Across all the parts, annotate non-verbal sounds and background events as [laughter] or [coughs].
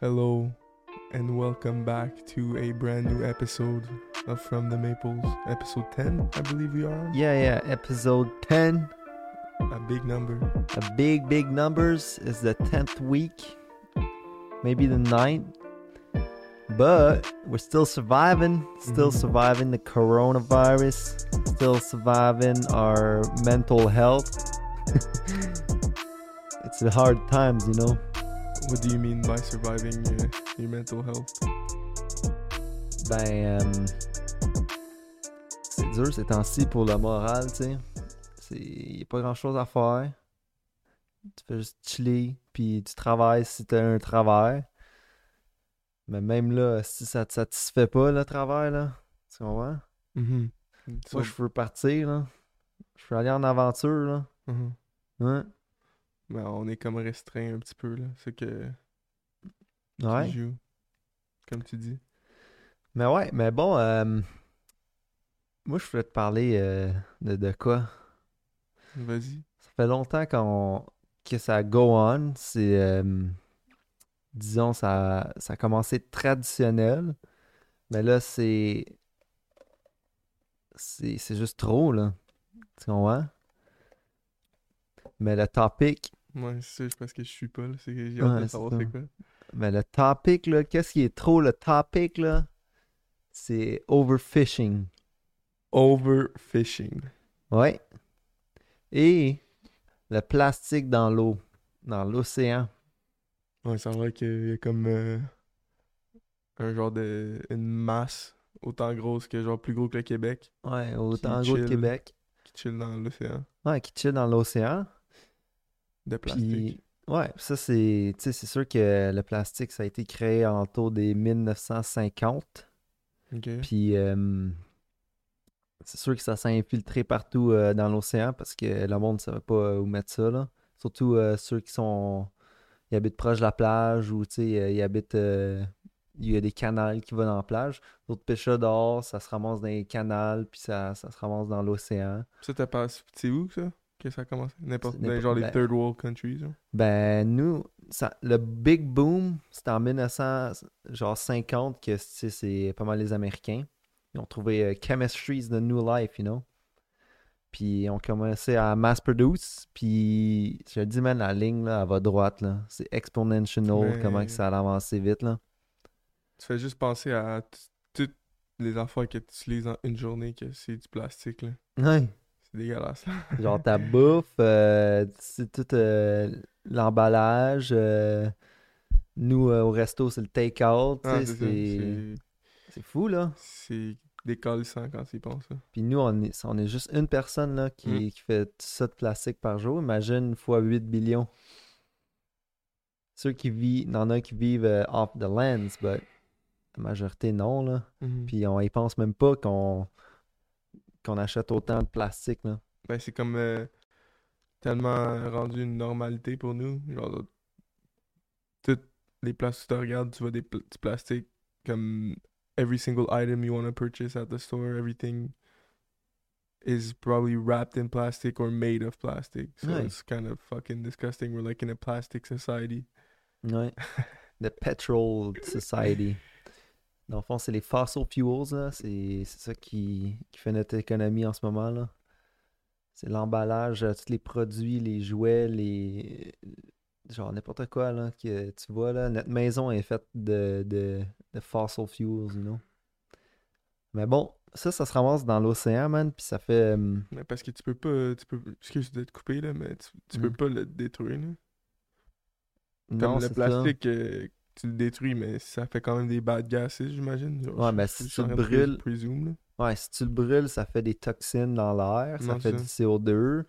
Hello, and welcome back to a brand new episode of From the Maples, episode 10, I believe we are. Yeah, yeah, episode 10. A big number. A big, big numbers is the 10th week, maybe the 9th. But we're still surviving, still Mhm. surviving the coronavirus, still surviving our mental health. [laughs] it's the hard times, you know. What do you mean by surviving your, your mental health? Ben, euh, c'est dur ces temps-ci pour le moral, tu sais. Il n'y a pas grand-chose à faire. Tu fais juste chiller, puis tu travailles si tu as un travail. Mais même là, si ça te satisfait pas, le travail, là, tu comprends? Mhm. Moi, je veux partir, là. Je veux aller en aventure, là. Mhm. Ouais. Ben, on est comme restreint un petit peu, là. C'est que Ouais. tu joues, comme tu dis. Mais ouais, mais bon, euh, moi, je voulais te parler euh, de, de quoi? Vas-y. Ça fait longtemps qu'on que ça go on. C'est, euh, disons, ça, ça a commencé traditionnel. Mais là, c'est, c'est, c'est juste trop, là. Tu comprends? Mais le topic, Moi, c'est parce que je suis pas, là. C'est que j'ai Ouais, hâte de c'est savoir ça. c'est quoi. mais le topic, là, qu'est-ce qui est trop le topic, là? C'est overfishing. Overfishing. Ouais. Et le plastique dans l'eau, dans l'océan. Ouais, ça vrai qu'il y a comme euh, un genre de. une masse autant grosse que genre plus gros que le Québec Ouais, autant gros chill. Québec. qui chill dans l'océan Ouais, qui chill dans l'océan. De plastique. Puis, ouais, ça c'est, tu sais, c'est sûr que le plastique, ça a été créé en autour des 1950. Ok. Puis, euh, c'est sûr que ça s'est infiltré partout euh, dans l'océan parce que le monde ne savait pas euh, où mettre ça, là. Surtout euh, ceux qui sont, ils habitent proche de la plage ou, tu sais, ils habitent, il y a des canals qui vont dans la plage. D'autres pêcheurs dehors, ça se ramasse dans les canals, puis ça, ça se ramasse dans l'océan. Ça, t'as pas. C'est où ça? Que ça a commencé? N'importe. C'est n'importe- genre les ben- third world countries. Ben, nous, ça, le big boom, c'était en 1950 que c'est pas mal les Américains. Ils ont trouvé euh, Chemistry is the New Life, you know? Puis ils ont commencé à mass produce. Puis je te dis, man, la ligne, là, elle va droite, là. C'est exponential, Mais- comment que ça a avancé vite, là. Tu fais juste penser à toutes les affaires que tu utilises en une journée que c'est du plastique là. Ouais. C'est dégueulasse. [laughs] Genre ta bouffe, euh, c'est tout euh, l'emballage. euh, nous, au resto, c'est le take-out. Ah, c'est fou, là. C'est décalissant quand tu y penses. là. Puis nous, on est, on est juste une personne là, qui, Mm. qui fait tout ça de plastique par jour. Imagine fois 8 billions. Ceux qui vivent, il y en a qui vivent off the lands, mais la majorité non. Là. Mhm. Puis on y pense même pas qu'on qu'on achète autant de plastique. Là. Ben, c'est comme euh, tellement rendu une normalité pour nous. Genre, toutes les places où tu regardes, tu vois des pl- du plastique. Comme every single item you want to purchase at the store, everything is probably wrapped in plastic or made of plastic. So Ouais. it's kind of fucking disgusting. We're like in a plastic society. Ouais. [laughs] The Petrol Society. Dans le fond, c'est les fossil fuels. C'est ça qui, qui fait notre économie en ce moment. là. C'est l'emballage, euh, tous les produits, les jouets, les. Genre n'importe quoi là, que tu vois là. Notre maison est faite de, de, de fossil fuels, you know. Mais bon, ça, ça se ramasse dans l'océan, man, puis ça fait. euh, Mais parce que tu peux pas. Tu peux, excuse de te couper, là, mais tu, tu peux Mm. pas le détruire. Là. Comme non, le plastique, euh, tu le détruis, mais ça fait quand même des bad gases, j'imagine. Ouais, mais si tu le brûles- présume. Ouais, si tu le brûles, ça fait des toxines dans l'air, ça Non, fait du CO2.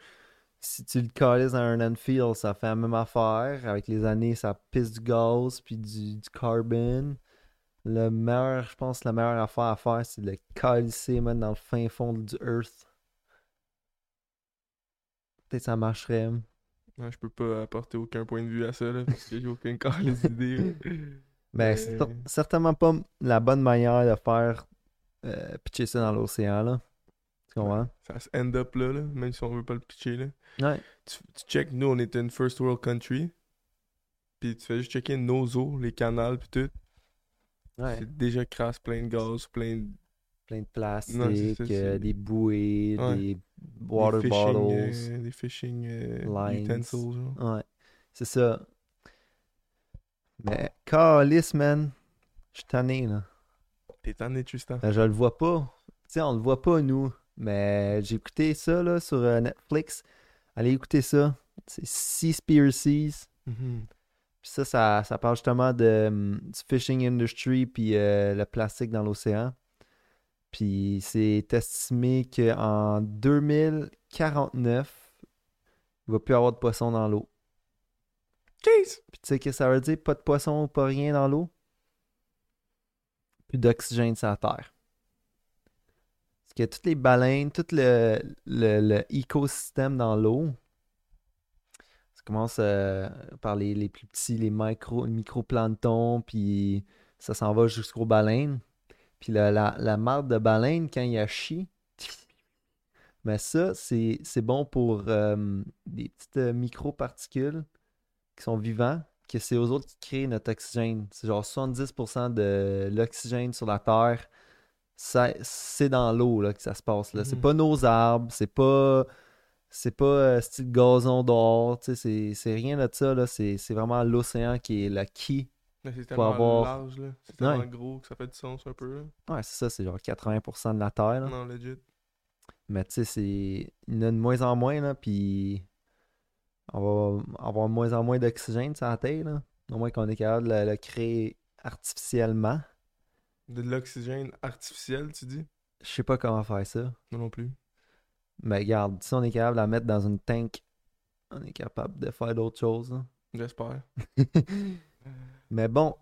Si tu le calisses dans un landfill, ça fait la même affaire. Avec les années, ça pisse du gaz puis du, du carbone. Le meilleur, je pense, la meilleure affaire à faire, c'est de le calisser, man, dans le fin fond du earth. Peut-être ça marcherait. Ouais, je peux pas apporter aucun point de vue à ça, là, parce que j'ai aucun corps les idées. Mais Mais- c'est cer- certainement pas la bonne manière de faire euh, pitcher ça dans l'océan, là. Tu comprends? Ça se end up là, là, même si on veut pas le pitcher. Là. Ouais. Tu, tu check, nous, on est une first world country. Puis tu fais juste checker nos eaux, les canals, puis tout. Ouais. C'est déjà crasse, plein de gaz, plein de Plein de plastique, Non, c'est ça, euh, des bouées, Ouais. des water des fishing, bottles. euh, des fishing euh, lines. utensils. genre. Ouais, c'est ça. Mais, calice, man. Je suis tanné, là. T'es tanné, Tristan. Euh, Je le vois pas. Tu sais, on le voit pas, nous. Mais j'ai écouté ça, là, sur euh, Netflix. Allez écouter ça. C'est Seaspiracies. Mhm. Puis ça, ça, ça parle justement de, hum, du fishing industry puis le plastique dans l'océan. Puis c'est estimé qu'en 2049, il va plus avoir de poissons dans l'eau. Jeez! Puis tu sais ce que ça veut dire, pas de poissons, pas rien dans l'eau? Plus d'oxygène sur la Terre. Parce que toutes les baleines, tout le, le, le écosystème dans l'eau, ça commence euh, par les, les plus petits, les micro, microplanctons, puis ça s'en va jusqu'aux baleines. Puis la, la, la marde de baleine, quand il y a chi, mais ça, c'est bon pour euh, des petites euh, microparticules qui sont vivants, que c'est aux autres qui créent notre oxygène. C'est genre 70% de l'oxygène sur la Terre, c'est dans l'eau là, que ça se passe. là. C'est Mhm. pas nos arbres, c'est pas c'est pas euh, style gazon dehors, c'est c'est rien de ça. C'est c'est vraiment l'océan qui est la key. Mais c'est tellement avoir- large, là. C'est tellement Ouais. gros que ça fait du sens un peu, là. Ouais, c'est ça, c'est genre 80% de la Terre. là. Non, legit. Mais tu sais, c'est. Il y en a de moins en moins, là, puis on va avoir de moins en moins d'oxygène sur la Terre, là. Au moins qu'on est capable de le, le créer artificiellement. De l'oxygène artificiel, tu dis? Je sais pas comment faire ça. Non, non plus. Mais regarde, si on est capable de la mettre dans une tank, on est capable de faire d'autres choses. J'espère. [laughs] Mais bon,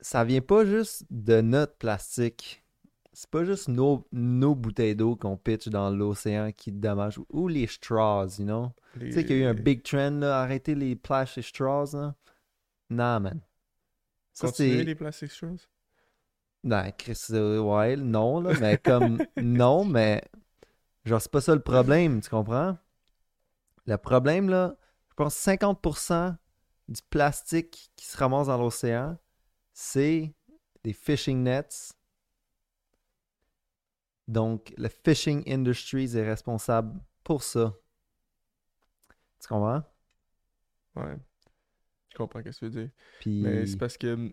ça vient pas juste de notre plastique. C'est pas juste nos, nos bouteilles d'eau qu'on pitch dans l'océan qui dommage. Ou les straws, you know? Les- Tu sais qu'il y a eu un big trend, là, arrêter les plastic straws, là. Nah, man. Ça, les plastic straws? Non, Chris, euh, ouais, non, là, mais comme... [laughs] non, mais... Genre, c'est pas ça le problème, tu comprends? Le problème, là, je pense 50% du plastique qui se ramasse dans l'océan, c'est des fishing nets. Donc, le fishing industry est responsable pour ça. Tu comprends? Ouais. Je comprends ce que tu veux dire. Puis... Mais c'est parce que hum,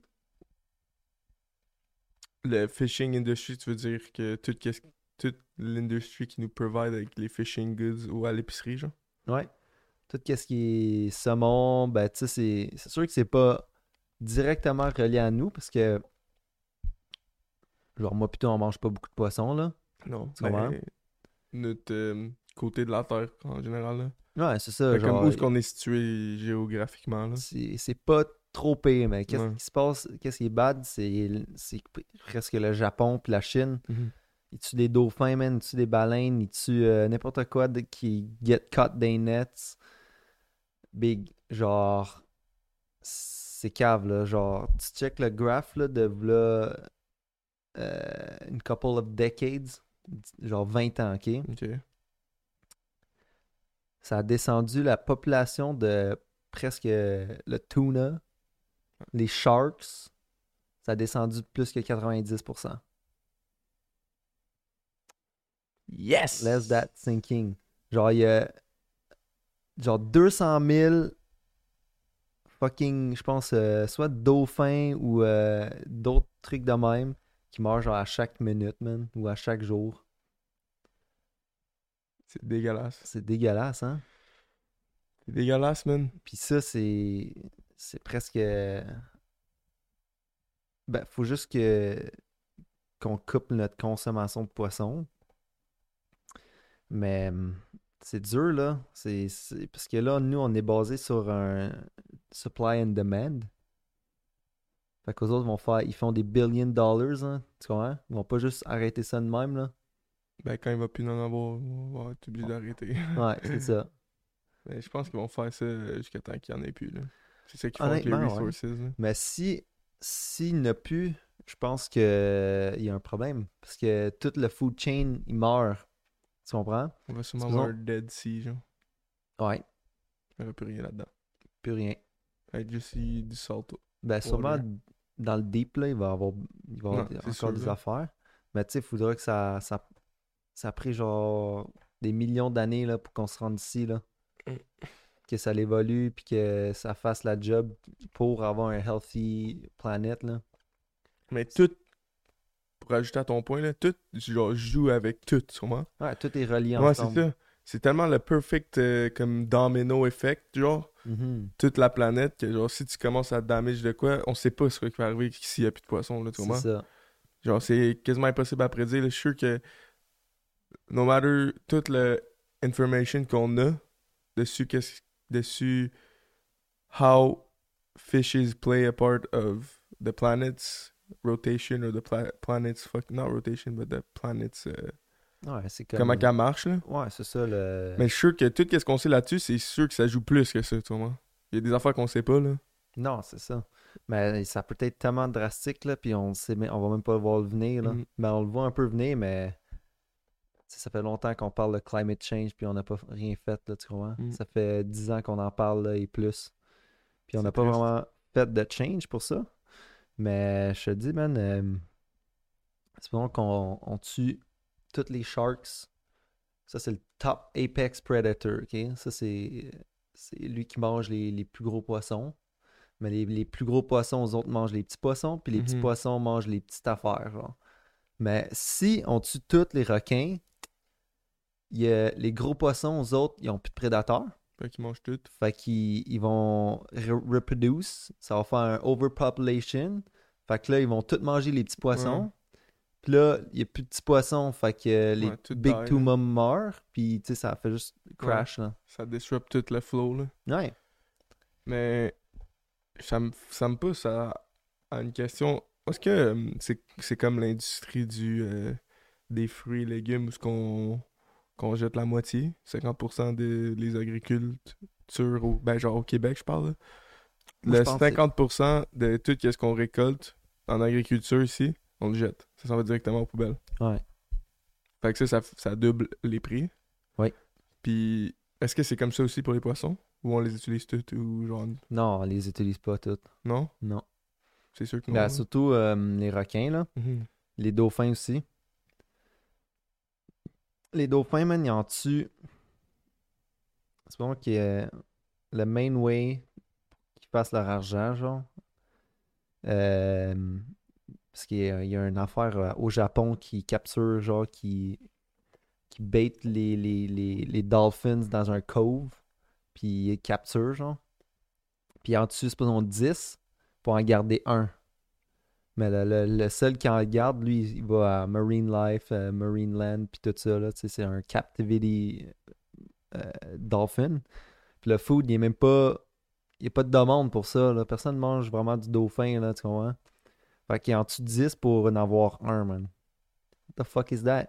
le fishing industry, tu veux dire que tout qu'est-ce- toute l'industrie qui nous provide avec les fishing goods ou à l'épicerie, genre? Ouais. Tout ce qui est saumon, ben c'est c'est sûr que c'est pas directement relié à nous parce que genre moi plutôt on mange pas beaucoup de poissons là. Non. Comprends? mais notre euh, côté de la Terre, en général, là. Ouais, c'est ça. Genre, comme où est-ce qu'on est situé géographiquement, là. c'est c'est pas trop pire, mais qu'est-ce Ouais. qui se passe, qu'est-ce qui est bad, c'est c'est presque le Japon puis la Chine. Ils tuent des dauphins, man, ils tuent des baleines, ils tuent euh, n'importe quoi de- qui get caught des nets? Big, genre, c'est cave, là. Genre, tu check le graph, là, de là, euh, une couple of decades, genre 20 ans, ok? Ok. Ça a descendu la population de presque le tuna, les sharks, ça a descendu de plus que 90%. Yes! Let that sinking. Genre, il y a genre 200 000 fucking, je pense, euh, soit dauphins ou euh, d'autres trucs de même qui meurent genre à chaque minute, man, ou à chaque jour. C'est dégueulasse. C'est dégueulasse, hein? C'est dégueulasse, man. Puis ça, c'est. C'est presque. Ben, faut juste que. qu'on coupe notre consommation de poisson. Mais. C'est dur, là. C'est, Parce que là, nous, on est basé sur un supply and demand. Fait qu'aux autres vont faire. Ils font des billion dollars, hein. Tu comprends? Ils vont pas juste arrêter ça de même, là. Ben, quand il va plus en avoir, on va être obligé d'arrêter. Ouais, c'est ça. [laughs] Mais je pense qu'ils vont faire ça euh, jusqu'à temps qu'il n'y en ait plus, là. C'est ça qu'ils font avec les ouais. resources, là. Mais si s'il n'a plus, je pense que il y a un problème. Parce que tout le food chain, il meurt. Tu comprends? On va sûrement avoir un Dead Sea, genre. Ouais, Il n'y aura plus rien là-dedans. plus rien. Avec juste du du salt. Ben, sûrement, Water. dans le deep, là, il va y avoir, il va avoir Non, des- c'est encore sûr, des là. affaires. Mais tu sais, il faudra que ça, ça, ça a pris genre des millions d'années là, pour qu'on se rende ici, là. Mm. Que ça l'évolue, puis que ça fasse la job pour avoir un healthy planète, là. Mais tout, pour ajouter à ton point, là, tout genre, joue avec tout, sûrement. Ouais, tout est relié Ouais, c'est ensemble. ça. C'est tellement le perfect euh, comme domino effect, genre, Mhm. toute la planète, que genre, si tu commences à damage de quoi, on sait pas ce qui va arriver s'il y a plus de poissons, là, tu C'est ça. Genre, c'est quasiment impossible à prédire. là. Je suis sûr que, no matter toute la information qu'on a dessus, qu'est-ce- dessus how fishes play a part of the planet's rotation or the pla- planet's fuck not rotation but the planet's euh, Ouais, c'est comme... comment qu'elle marche là. Ouais, c'est ça, le... Mais je suis sûr que tout ce qu'on sait là-dessus, c'est sûr que ça joue plus que ça, tu vois. Il y a des affaires qu'on sait pas là. Non, c'est ça. Mais ça peut être tellement drastique, là, puis on sait, même- on va même pas le voir venir, là. Mais on le voit un peu venir, mais ça fait longtemps qu'on parle de climate change, puis on n'a pas rien fait, là, tu comprends? Mhm. Ça fait 10 ans qu'on en parle, là, et plus. Puis on n'a pas vraiment fait de change pour ça. Mais je te dis, man, euh, c'est bon qu'on on tue toutes les sharks. Ça, c'est le top apex predator, ok? Ça, c'est c'est lui qui mange les, les plus gros poissons. Mais les, les plus gros poissons, aux autres mangent les petits poissons, puis les petits Mhm. poissons mangent les petites affaires, genre. Mais si on tue tous les requins, y a les gros poissons, aux autres, ils ont plus de prédateurs. Fait qu'ils mangent tout. Fait qu'ils ils vont re- reproduce. Ça va faire un overpopulation. Fait que là, ils vont tous manger les petits poissons. Puis là, il n'y a plus de petits poissons. Fait que euh, les Ouais, Big Two. Mom meurent. Puis, tu sais, ça fait juste crash, là. Ça disrupt tout le flow là. Ouais. Mais ça me, ça me pousse à, à une question. Est-ce que euh, c'est c'est comme l'industrie du euh, des fruits et légumes où ce qu'on qu'on jette la moitié, 50% des les agricultures au ben genre au Québec je parle. là. Moi, je Le pense que c'est- 50% de tout ce qu'on récolte en agriculture ici, on le jette. Ça s'en va directement aux poubelles. Ouais. Fait que ça, ça, ça double les prix. Oui. Puis est-ce que c'est comme ça aussi pour les poissons? Ou on les utilise toutes ou genre Non, on les utilise pas toutes. non? Non. C'est sûr que non. Ben, hein? surtout euh, les requins, là. Mhm. Les dauphins aussi. Les dauphins, man, ils en tuent. C'est bon que euh, le main way qu'ils fassent leur argent, genre. Euh, parce qu'il y a, une affaire euh, au Japon qui capture, genre, qui, qui bait les, les, les, les dolphins dans un cove. Puis ils capturent, genre. Puis en tuent, supposons, 10 pour en garder un. Mais le, le- le seul qui en garde, lui, il va à Marine Life, euh, Marine Land, puis tout ça. C'est un captivity euh, dolphin. Puis le food, il est même pas. Il n'y a pas de demande pour ça. Là. Personne mange vraiment du dauphin, là, tu comprends? Fait qu'il en tue 10 pour en avoir un, man. What the fuck is that?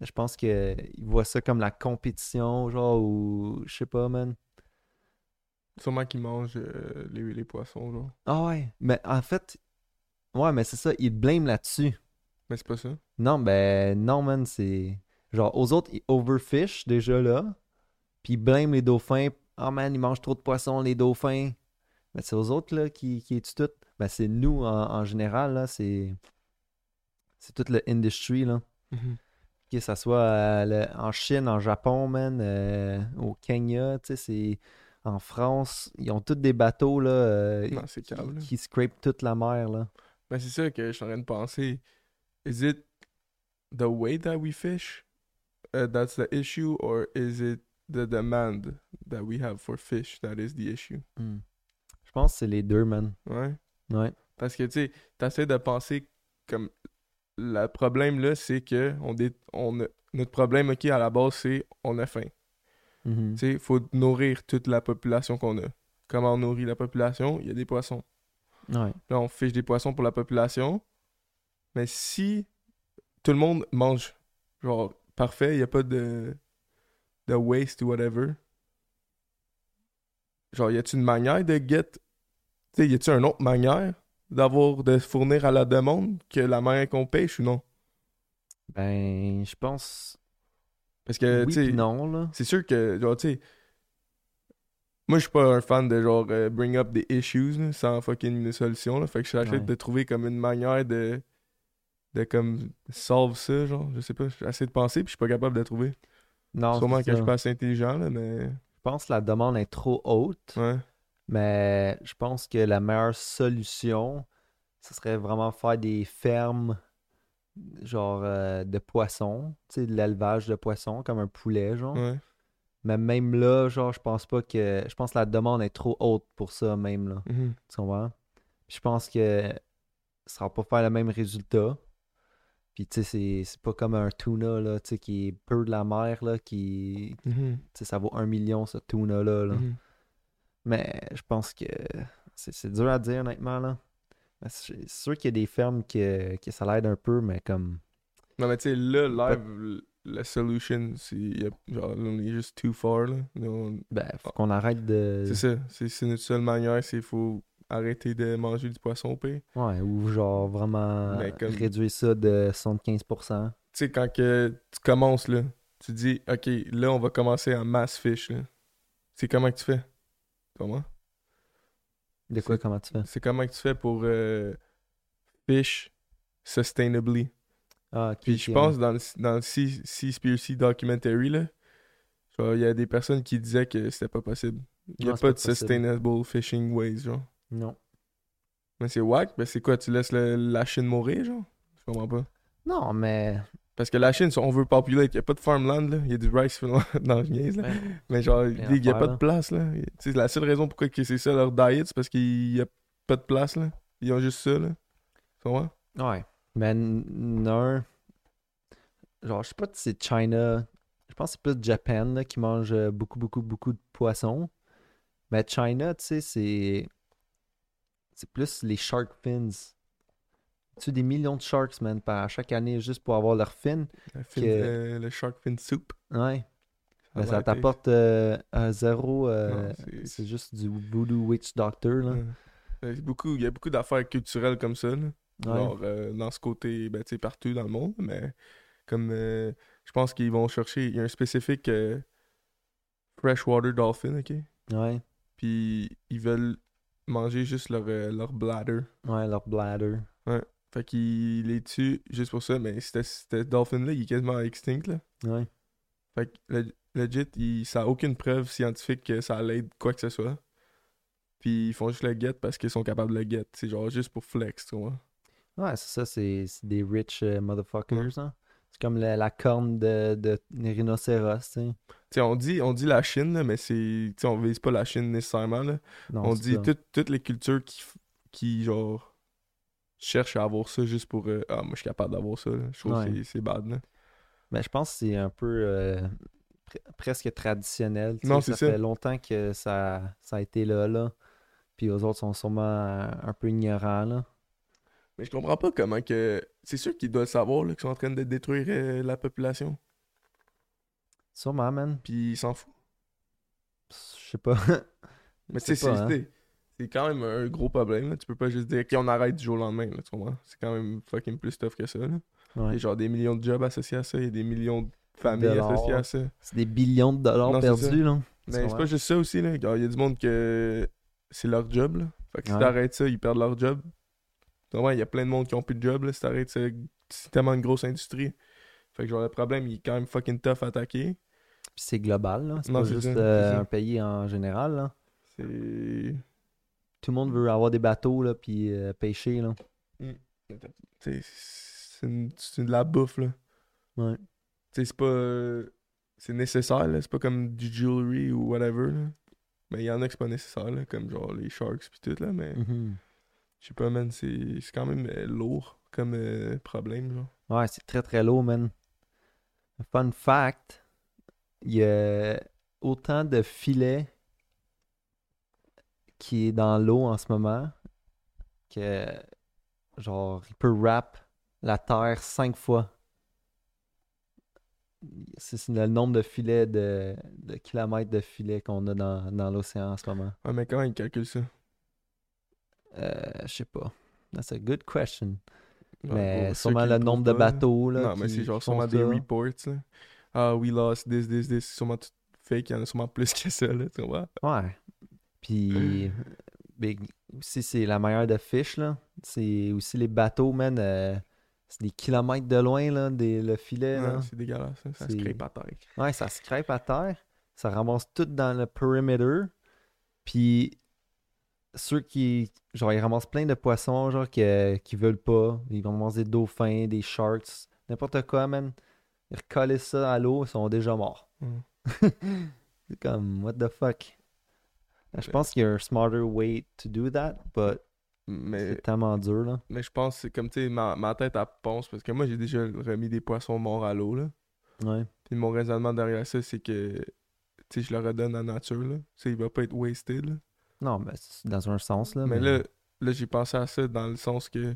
Je pense qu'il voit ça comme la compétition, genre, ou je sais pas, man. Sûrement qu'ils mangent euh, les, les poissons, genre. Ah ouais, mais en fait, ouais, mais c'est ça, il blâme là-dessus. Mais c'est pas ça. Non, ben non, man, c'est. Genre, aux autres, ils overfish déjà là. Puis ils blâment les dauphins. Ah, man, ils mangent trop de poissons, les dauphins. Mais c'est aux autres, là, qui, qui tuent tout. Ben, c'est nous, en, en général, là, c'est. C'est toute l'industrie, là. Que ça soit euh, le- en Chine, en Japon, man, euh, au Kenya, tu sais, c'est. En France, ils ont tous des bateaux, là. euh, Non, qui, câble, là. qui scrapent toute la mer, là. Ben c'est ça que je suis en train de penser. Is it the way that we fish uh, that's the issue, or is it the demand that we have for fish that is the issue? Hmm. Je pense que c'est les deux, man. Ouais. Ouais. Parce que, tu sais, t'essaies de penser comme... Le problème, là, c'est que on dé- on a- notre problème, OK, à la base, c'est on a faim. Mhm. Tu sais, il faut nourrir toute la population qu'on a. Comment on nourrit la population? Il y a des poissons. Ouais. Là, on fiche des poissons pour la population. Mais si tout le monde mange, genre, parfait, il n'y a pas de, de waste ou whatever. Genre, y a-tu une manière de get. Tu y a-tu une autre manière d'avoir, de fournir à la demande que la manière qu'on pêche ou non? Ben, je pense. Parce que, oui, tu sais, non, là. c'est sûr que, genre, tu sais, Moi, je suis pas un fan de genre euh, bring up des issues là, sans fucking une solution. Là. Fait que j'essaie Ouais. de trouver comme une manière de. de comme solve ça, genre. Je sais pas. J'essaie de penser puis je suis pas capable de trouver. Non, Sûrement que je suis pas assez intelligent, là, mais. Je pense que la demande est trop haute, Ouais. mais je pense que la meilleure solution, ce serait vraiment faire des fermes genre euh, de poissons, tu sais, de l'élevage de poissons, comme un poulet, genre. Ouais. Mais même là, genre, je pense pas que. Je pense que la demande est trop haute pour ça, même là. Mhm. Tu comprends? Puis je pense que ça va pas faire le même résultat. Puis tu sais, c'est- pas comme un tuna, là, tu sais, qui est peu de la mer, là, qui. Mhm. Tu sais, ça vaut un million, ce tuna-là, là. Mhm. Mais je pense que c'est dur à dire, honnêtement, là. C'est sûr qu'il y a des fermes que, que ça l'aide un peu, mais comme. Non, mais tu sais, là, live, la solution, c'est. Genre, on est juste too far, là. On- Ben, faut qu'on arrête de. C'est ça. C'est c'est notre seule manière, c'est faut arrêter de manger du poisson au pire. Ouais, ou genre vraiment comme- réduire ça de 75%. Tu sais, quand que tu commences, là, tu dis, OK, là, on va commencer en mass fish, là. C'est comment que tu fais? Comment? De quoi, C'est- comment tu fais? C'est comment que tu fais pour euh, fish sustainably? Ah, Puis je pense dans le, dans le Seaspiracy documentary, là, il y a des personnes qui disaient que c'était pas possible. Il y a pas pas de possible. sustainable fishing ways, genre. Non. Mais c'est whack, ben c'est quoi, tu laisses le- la Chine mourir, genre? Je comprends pas. Non, mais. Parce que la Chine, on veut populate, il y a pas de farmland, là. Il y a du rice [laughs] dans le niaise, là. Mais genre, il Rien y a pas de place, là. Tu sais, la seule raison pourquoi c'est ça leur diet, c'est parce qu'il y a pas de place, là. Ils ont juste ça, là. Tu comprends? Ouais. Mais non. Genre, je sais pas si c'est China. Je pense que c'est plus Japan là, qui mange euh, beaucoup, beaucoup, beaucoup de poissons. Mais China, tu sais, c'est. C'est plus les shark fins. Tu des millions de sharks, man, par chaque année, juste pour avoir leur fin. Le, fin- Que- euh, le shark fin soup. Ouais. ça t'apporte euh, un zéro. euh, c'est- juste du voodoo witch doctor, là. Ouais. C'est beaucoup, il y a beaucoup d'affaires culturelles comme ça, là. Ouais. Genre, euh, dans ce côté, ben, tu sais, partout dans le monde, mais comme, euh, je pense qu'ils vont chercher, il y a un spécifique euh, freshwater dolphin, ok? Ouais. Puis ils veulent manger juste leur, euh, leur bladder. Ouais, leur bladder. Fait qu'ils les tuent juste pour ça, mais c'était dolphin-là, il est quasiment extinct, là. Ouais. Fait que, le- legit, il, ça a aucune preuve scientifique que ça l'aide quoi que ce soit. Puis ils font juste le get parce qu'ils sont capables de le get. C'est genre juste pour flex, tu vois. Ouais, c'est ça, c'est des rich euh, motherfuckers, hein. C'est comme la, la corne de, de rhinocéros, tu sais. Tu sais, on dit, on dit la Chine, là, mais c'est. On vise pas la Chine nécessairement, là. Non, on dit ça. toutes- les cultures qui, qui, genre, cherchent à avoir ça juste pour. euh, ah, moi, je suis capable d'avoir ça. Je trouve Ouais. que c'est- bad, là. Mais je pense que c'est un peu euh, pre- presque traditionnel. Non, c'est ça. fait longtemps que ça, ça a été là, là. Puis les autres sont sûrement un peu ignorants, là. Mais je comprends pas comment que. C'est sûr qu'ils doivent savoir, qu'ils sont en train de détruire euh, la population. Sûrement, man. Puis ils s'en foutent. Je sais pas. [laughs] Mais tu sais, c'est hein. c'est- quand même un gros problème. Là. Tu peux pas juste dire qu'on arrête du jour au lendemain. Là, tu comprends? C'est quand même fucking plus tough que ça. Là. Il y a genre des millions de jobs associés à ça. Il y a des millions de familles Dollars. associées à ça. C'est des billions de dollars Non, perdus, là. Mais c'est pas juste ça aussi. Là. Il y a du monde que c'est leur job. Là. Fait que si t'arrêtes ça, ils perdent leur job. Il y a plein de monde qui ont plus de job. Là. Si t'arrêtes ça, c'est tellement une grosse industrie. Fait que genre le problème, il est quand même fucking tough à attaquer. Puis c'est global, là. C'est pas juste euh, un pays en général, là. C'est. Tout le monde veut avoir des bateaux, là, puis euh, pêcher, là. t'sais, C'est une- de la bouffe. Là. Ouais. C'est pas. C'est nécessaire, là. C'est pas comme du jewelry ou whatever, là. Mais il y en a que c'est pas nécessaire, là. Comme genre les sharks pis tout, là. Mais Mhm. Je sais pas, man. C'est quand même euh, lourd comme euh, problème, genre. Ouais, c'est très très lourd, man. Fun fact, il y a autant de filets qui est dans l'eau en ce moment que genre il peut wrap la terre cinq fois. C'est c'est le nombre de filets de, de kilomètres de filets qu'on a dans, dans l'océan en ce moment. Ouais, mais comment ils calculent ça? Euh, je sais pas. That's a good question. Mais sûrement le nombre de pas, bateaux là, Non, mais c'est genre sûrement des ça. reports, là. Ah, we lost this, this, this. C'est sûrement tout fake. Il y en a sûrement plus que ça, là. Tu vois? Ouais. Puis, [sighs] ben, aussi, c'est la meilleure de fish, là. C'est aussi les bateaux, man. euh, c'est des kilomètres de loin, là, des, le filet. Ouais, c'est dégueulasse, hein, ça se C'est- crée pas terre. Ouais, ça se crêpe à terre. Ça ramasse tout dans le perimeter. Puis ceux qui. Genre, ils ramassent plein de poissons, genre, que- qui veulent pas. Ils vont ramasser des dauphins, des sharks, n'importe quoi, man. Ils recollent ça à l'eau, ils sont déjà morts. Mm. [laughs] C'est comme, what the fuck? Je Ouais. pense qu'il y a un smarter way to do that, but Mais, c'est tellement dur, là. mais je pense que c'est comme, tu sais, ma, ma tête, elle pense, parce que moi, j'ai déjà remis des poissons morts à l'eau, là. Ouais. Puis mon raisonnement derrière ça, c'est que, tu sais, je le redonne à la nature, là. Tu sais, il va pas être wasted, là. Non, mais c'est dans un sens, là. mais là, là j'ai pensé à ça dans le sens que,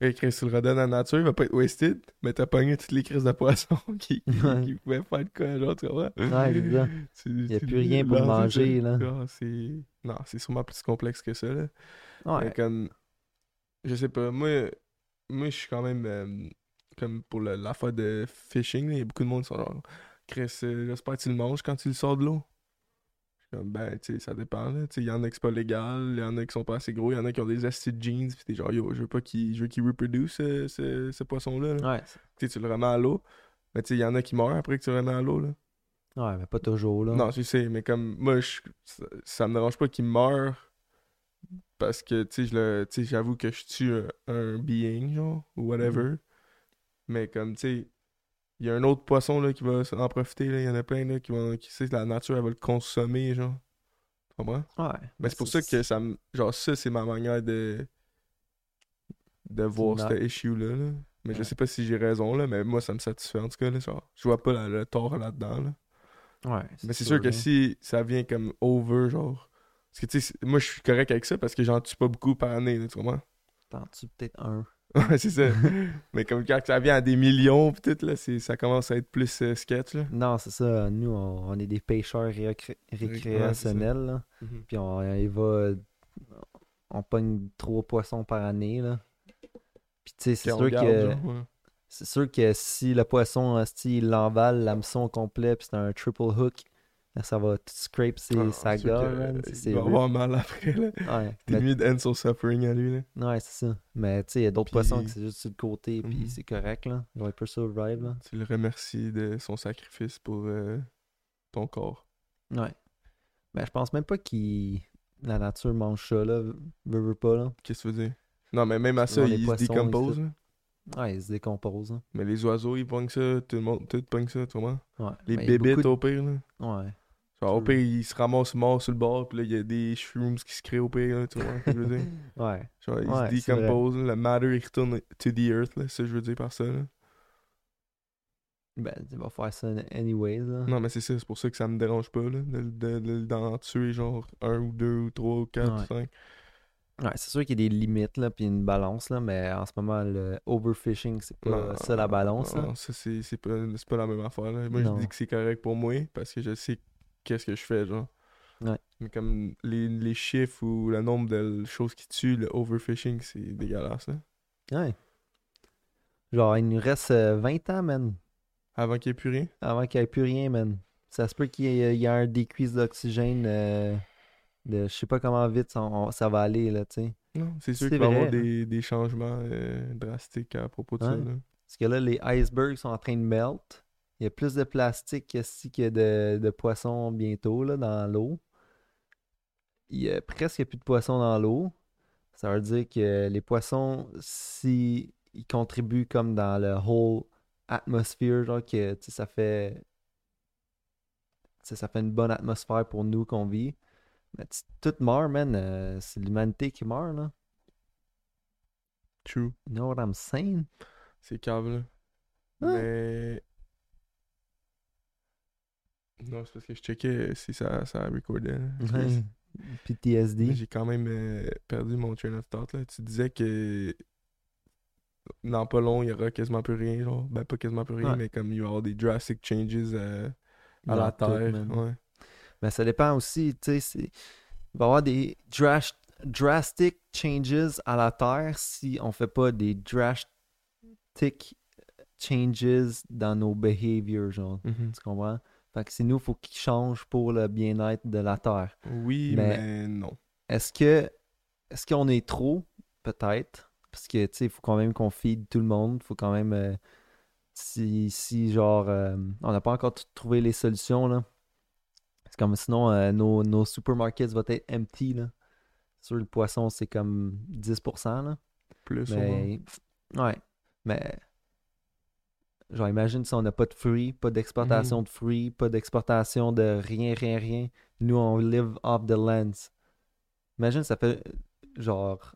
Chris, tu le redonnes à la nature, il va pas être wasted, mais t'as pogné toutes les crises de poissons [laughs] qui, qui, Ouais. qui pouvaient faire de quoi, genre, tu vois. Ouais. [laughs] Il y a plus rien pour manger, là. c'est... Non, c'est sûrement plus complexe que ça, là. Ouais. Mais comme, je sais pas, moi, moi je suis quand même, euh, comme pour l'affaire de fishing, il y a beaucoup de monde qui sont genre, Chris, euh, j'espère que tu le manges quand tu le sors de l'eau. Comme, ben, tu sais, ça dépend. Tu il y en a qui c'est pas légal, il y en a qui sont pas assez gros, il y en a qui ont des de jeans, pis t'es genre, yo, je veux pas qu'il, je veux qu'il reproduce ce, ce, ce poisson-là. là. Ouais. Tu tu le remets à l'eau, mais tu sais, il y en a qui meurent après que tu le remets à l'eau, là. Ouais, mais pas toujours, là. Non, je sais, mais comme moi, je, ça, ça me dérange pas qu'il meure parce que, tu sais, tu j'avoue que je tue un, un being, genre, ou whatever. Mhm. Mais comme, tu sais, il y a un autre poisson, là, qui va en profiter, là. Il y en a plein, là, qui vont, qui sait, la nature, elle va le consommer, genre. Tu comprends? Ouais. Mais c'est pour ça que ça me. Genre, ça, c'est ma manière de. de voir not- cet issue-là, là. Mais je sais pas si j'ai raison, là, mais moi, ça me satisfait, en tout cas, là. Genre, je vois pas la- le tort là-dedans, là. Ouais. Mais c'est sûr que si ça vient comme over, genre. Parce que tu sais, moi je suis correct avec ça parce que j'en tue pas beaucoup par année, tu comprends? T'en tues peut-être un. [laughs] Ouais, c'est ça. Mais comme quand ça vient à des millions, peut-être, ça commence à être plus euh, sketch, là. Non, c'est ça. Nous, on, on est des pêcheurs récré- récréationnels. Puis on y va. On pogne trois poissons par année. Là. Puis tu sais, c'est sûr que. genre, ouais. C'est sûr que si le poisson, esti, il l'emballe, l'hameçon au complet, puis c'est un triple hook, ça va tout scrape ses, Ah, sa sais, Il va avoir mal après, là. Ouais, T'es mieux de end son suffering à lui, là. ouais, c'est ça. Mais tu sais, il y a d'autres Puis- poissons qui c'est juste sur le côté, puis Mhm. c'est correct, là. Ils vont peut survive, là. Tu le remercies de son sacrifice pour euh, ton corps. Ouais. Ben, je pense même pas qu'il la nature mange ça, là. Veut, veut pas, là. Qu'est-ce que tu veux dire? Non, mais même à ça, Genre les il se poissons, décompose, ils là. Ouais, il se décompose, là. Mais les oiseaux, ils pognent ça, tout le monde, tout pogne ça, tu vois? Ouais. Les beaucoup au pire, là. Ouais. Genre, au pire, ils se ramassent morts sur le bord, puis là, il y a des shrooms qui se créent au pire, là, tu vois que je veux dire? [laughs] Ouais. Genre, Ouais, se décomposent, le matter, il retourne to the earth, là, c'est ça que je veux dire par ça, là. Ben, il va faire ça anyways, là. Non, mais c'est ça, c'est pour ça que ça me dérange pas, là, de, de- de- d'en tuer, genre, un ou deux ou trois ou quatre Ouais. ou cinq. Ouais, c'est sûr qu'il y a des limites, là, puis une balance, là, mais en ce moment, le overfishing, c'est pas Non, ça la balance, non, là. ça, c'est, pas, pas la même affaire, là. Moi, Non. je dis que c'est correct pour moi, parce que je sais qu'est-ce que je fais, genre. Ouais. Mais comme les, les chiffres ou le nombre de choses qui tuent, le overfishing, c'est dégueulasse, là. Ouais. Genre, il nous reste euh, 20 ans, man, Avant qu'il n'y ait plus rien? avant qu'il n'y ait plus rien, man. Ça se peut qu'il y ait, un décuise d'oxygène euh, de je sais pas comment vite ça, on- ça va aller, là, tu sais. Non, c'est sûr qu'il va y avoir vrai, hein. des, des changements euh, drastiques à propos de ça. Là. Parce que là, les icebergs sont en train de melt. Il y a plus de plastique que de, de poissons bientôt là, dans l'eau. Il y a presque plus de poissons dans l'eau. Ça veut dire que les poissons, si ils contribuent comme dans le whole atmosphere, genre que ça fait ça fait une bonne atmosphère pour nous qu'on vit. Mais tout meurt, man. euh, c'est l'humanité qui meurt, là. True. You know what I'm saying? C'est là. Hein? Mais. Non, c'est parce que je checkais si ça, ça recordait. Ouais. PTSD. J'ai quand même euh, perdu mon train of thought. Là. Tu disais que dans pas long, il y aura quasiment plus rien. Genre. Ben, pas quasiment plus rien, Ouais. mais comme il va y avoir des drastic changes euh, à Dans la Terre. ouais. Mais ça dépend aussi, tu sais, il va y avoir des dras- drastic changes à la Terre si on fait pas des drastic changes dans nos behaviors, genre. Mhm. Tu comprends? Fait que c'est nous, faut qu'ils changent pour le bien-être de la Terre. Oui, Mais- mais, non. Est-ce que est-ce qu'on est trop? Peut-être. Parce que tu sais, il faut quand même qu'on feed tout le monde. faut quand même euh, si, si genre euh, on n'a pas encore trouvé les solutions là. C'est comme sinon euh, nos, nos supermarkets vont être empty là. Sur le poisson, c'est comme 10% là. Plus au moins. Mais ouais. Mais genre imagine si on n'a pas de fruits, pas d'exportation Mhm. de fruits, pas d'exportation de rien, rien, rien. Nous on live off the lands. Imagine ça fait genre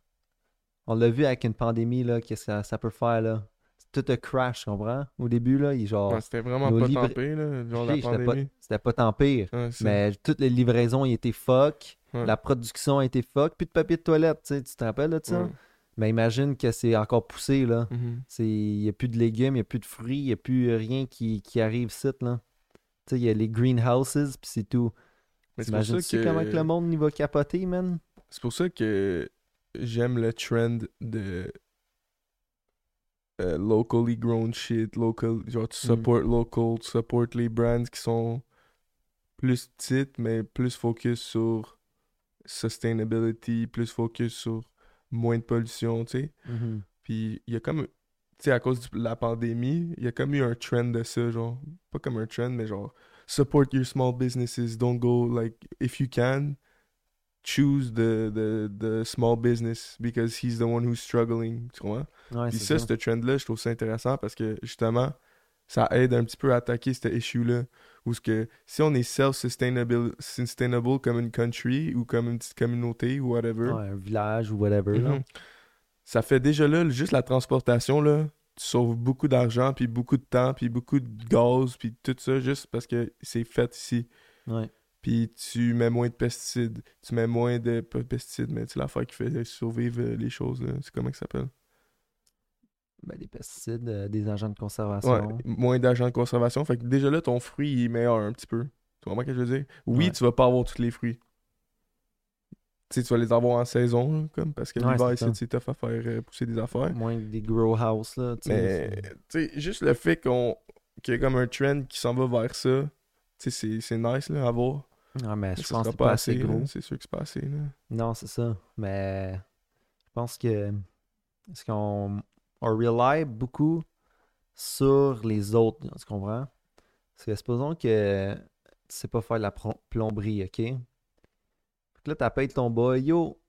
on l'a vu avec une pandémie là, qu'est-ce que ça, ça peut faire là. Tout a crash, tu comprends? Au début là, il genre Ouais, c'était vraiment pas livres- tempé, là, genre la sais, c'était pas- pandémie. c'était pas tant pire. Ouais, Mais toutes les livraisons ils étaient fuck, Ouais. la production a été fuck, plus de papier de toilette, tu sais, tu te rappelles ça? Ouais. Mais imagine que c'est encore poussé là. C'est il y a plus de légumes, il y a plus de fruits, il y a plus rien qui, qui arrive ici là. Tu sais, il y a les greenhouses puis c'est tout. Mais c'est pour T'imagines ça tu comment que que le monde il va capoter, man? c'est pour ça que j'aime le trend de euh, locally grown shit, local, genre tu Mm. support local, tu support les brands qui sont plus petites mais plus focus sur sustainability, plus focus sur moins de pollution, tu sais. Mhm. Puis il y a comme, tu sais, à cause de la pandémie, il y a comme eu un trend de ça, genre, pas comme un trend, mais genre, support your small businesses, don't go, like, if you can, choose the, the, the small business because he's the one who's struggling, tu vois? Ouais, Puis c'est ça, ce trend-là, je trouve ça intéressant parce que, justement, ça aide un petit peu à attaquer ce issue-là. Où ce que, si on est self-sustainable sustainable comme une country ou comme une petite communauté ou whatever, Ouais, un village ou whatever là. Mhm. Ça fait déjà là, juste la transportation, là, tu sauves beaucoup d'argent, puis beaucoup de temps, puis beaucoup de gaz, puis tout ça, juste parce que c'est fait ici. Ouais. Puis tu mets moins de pesticides, tu mets moins de... Pas de pesticides, mais c'est l'affaire qui fait survivre les choses. C'est comment que ça s'appelle? Ben, des pesticides, euh, des agents de Ouais, conservation. moins d'agents de conservation. Fait que déjà là, ton fruit, il est meilleur un petit peu. Tu vois ce que je veux dire? Oui, Ouais. tu vas pas avoir tous les fruits. Tu sais, tu vas les avoir en saison, là, comme, parce que Ouais, l'hiver, c'est tough à faire euh, pousser des affaires. Moins des grow house là. tu Mais, tu sais, juste le fait qu'on qu'il y a comme un trend qui s'en va vers ça, tu sais, c'est- nice, là, à voir. Ah, mais je ça pense que c'est pas assez gros. C'est sûr que c'est pas assez, là. Non, c'est ça. Mais je pense que est-ce qu'on on rely beaucoup sur les autres, tu comprends? Parce que supposons que tu sais pas faire de la plomberie, ok? Fait que là, t'appelles ton boy, yo,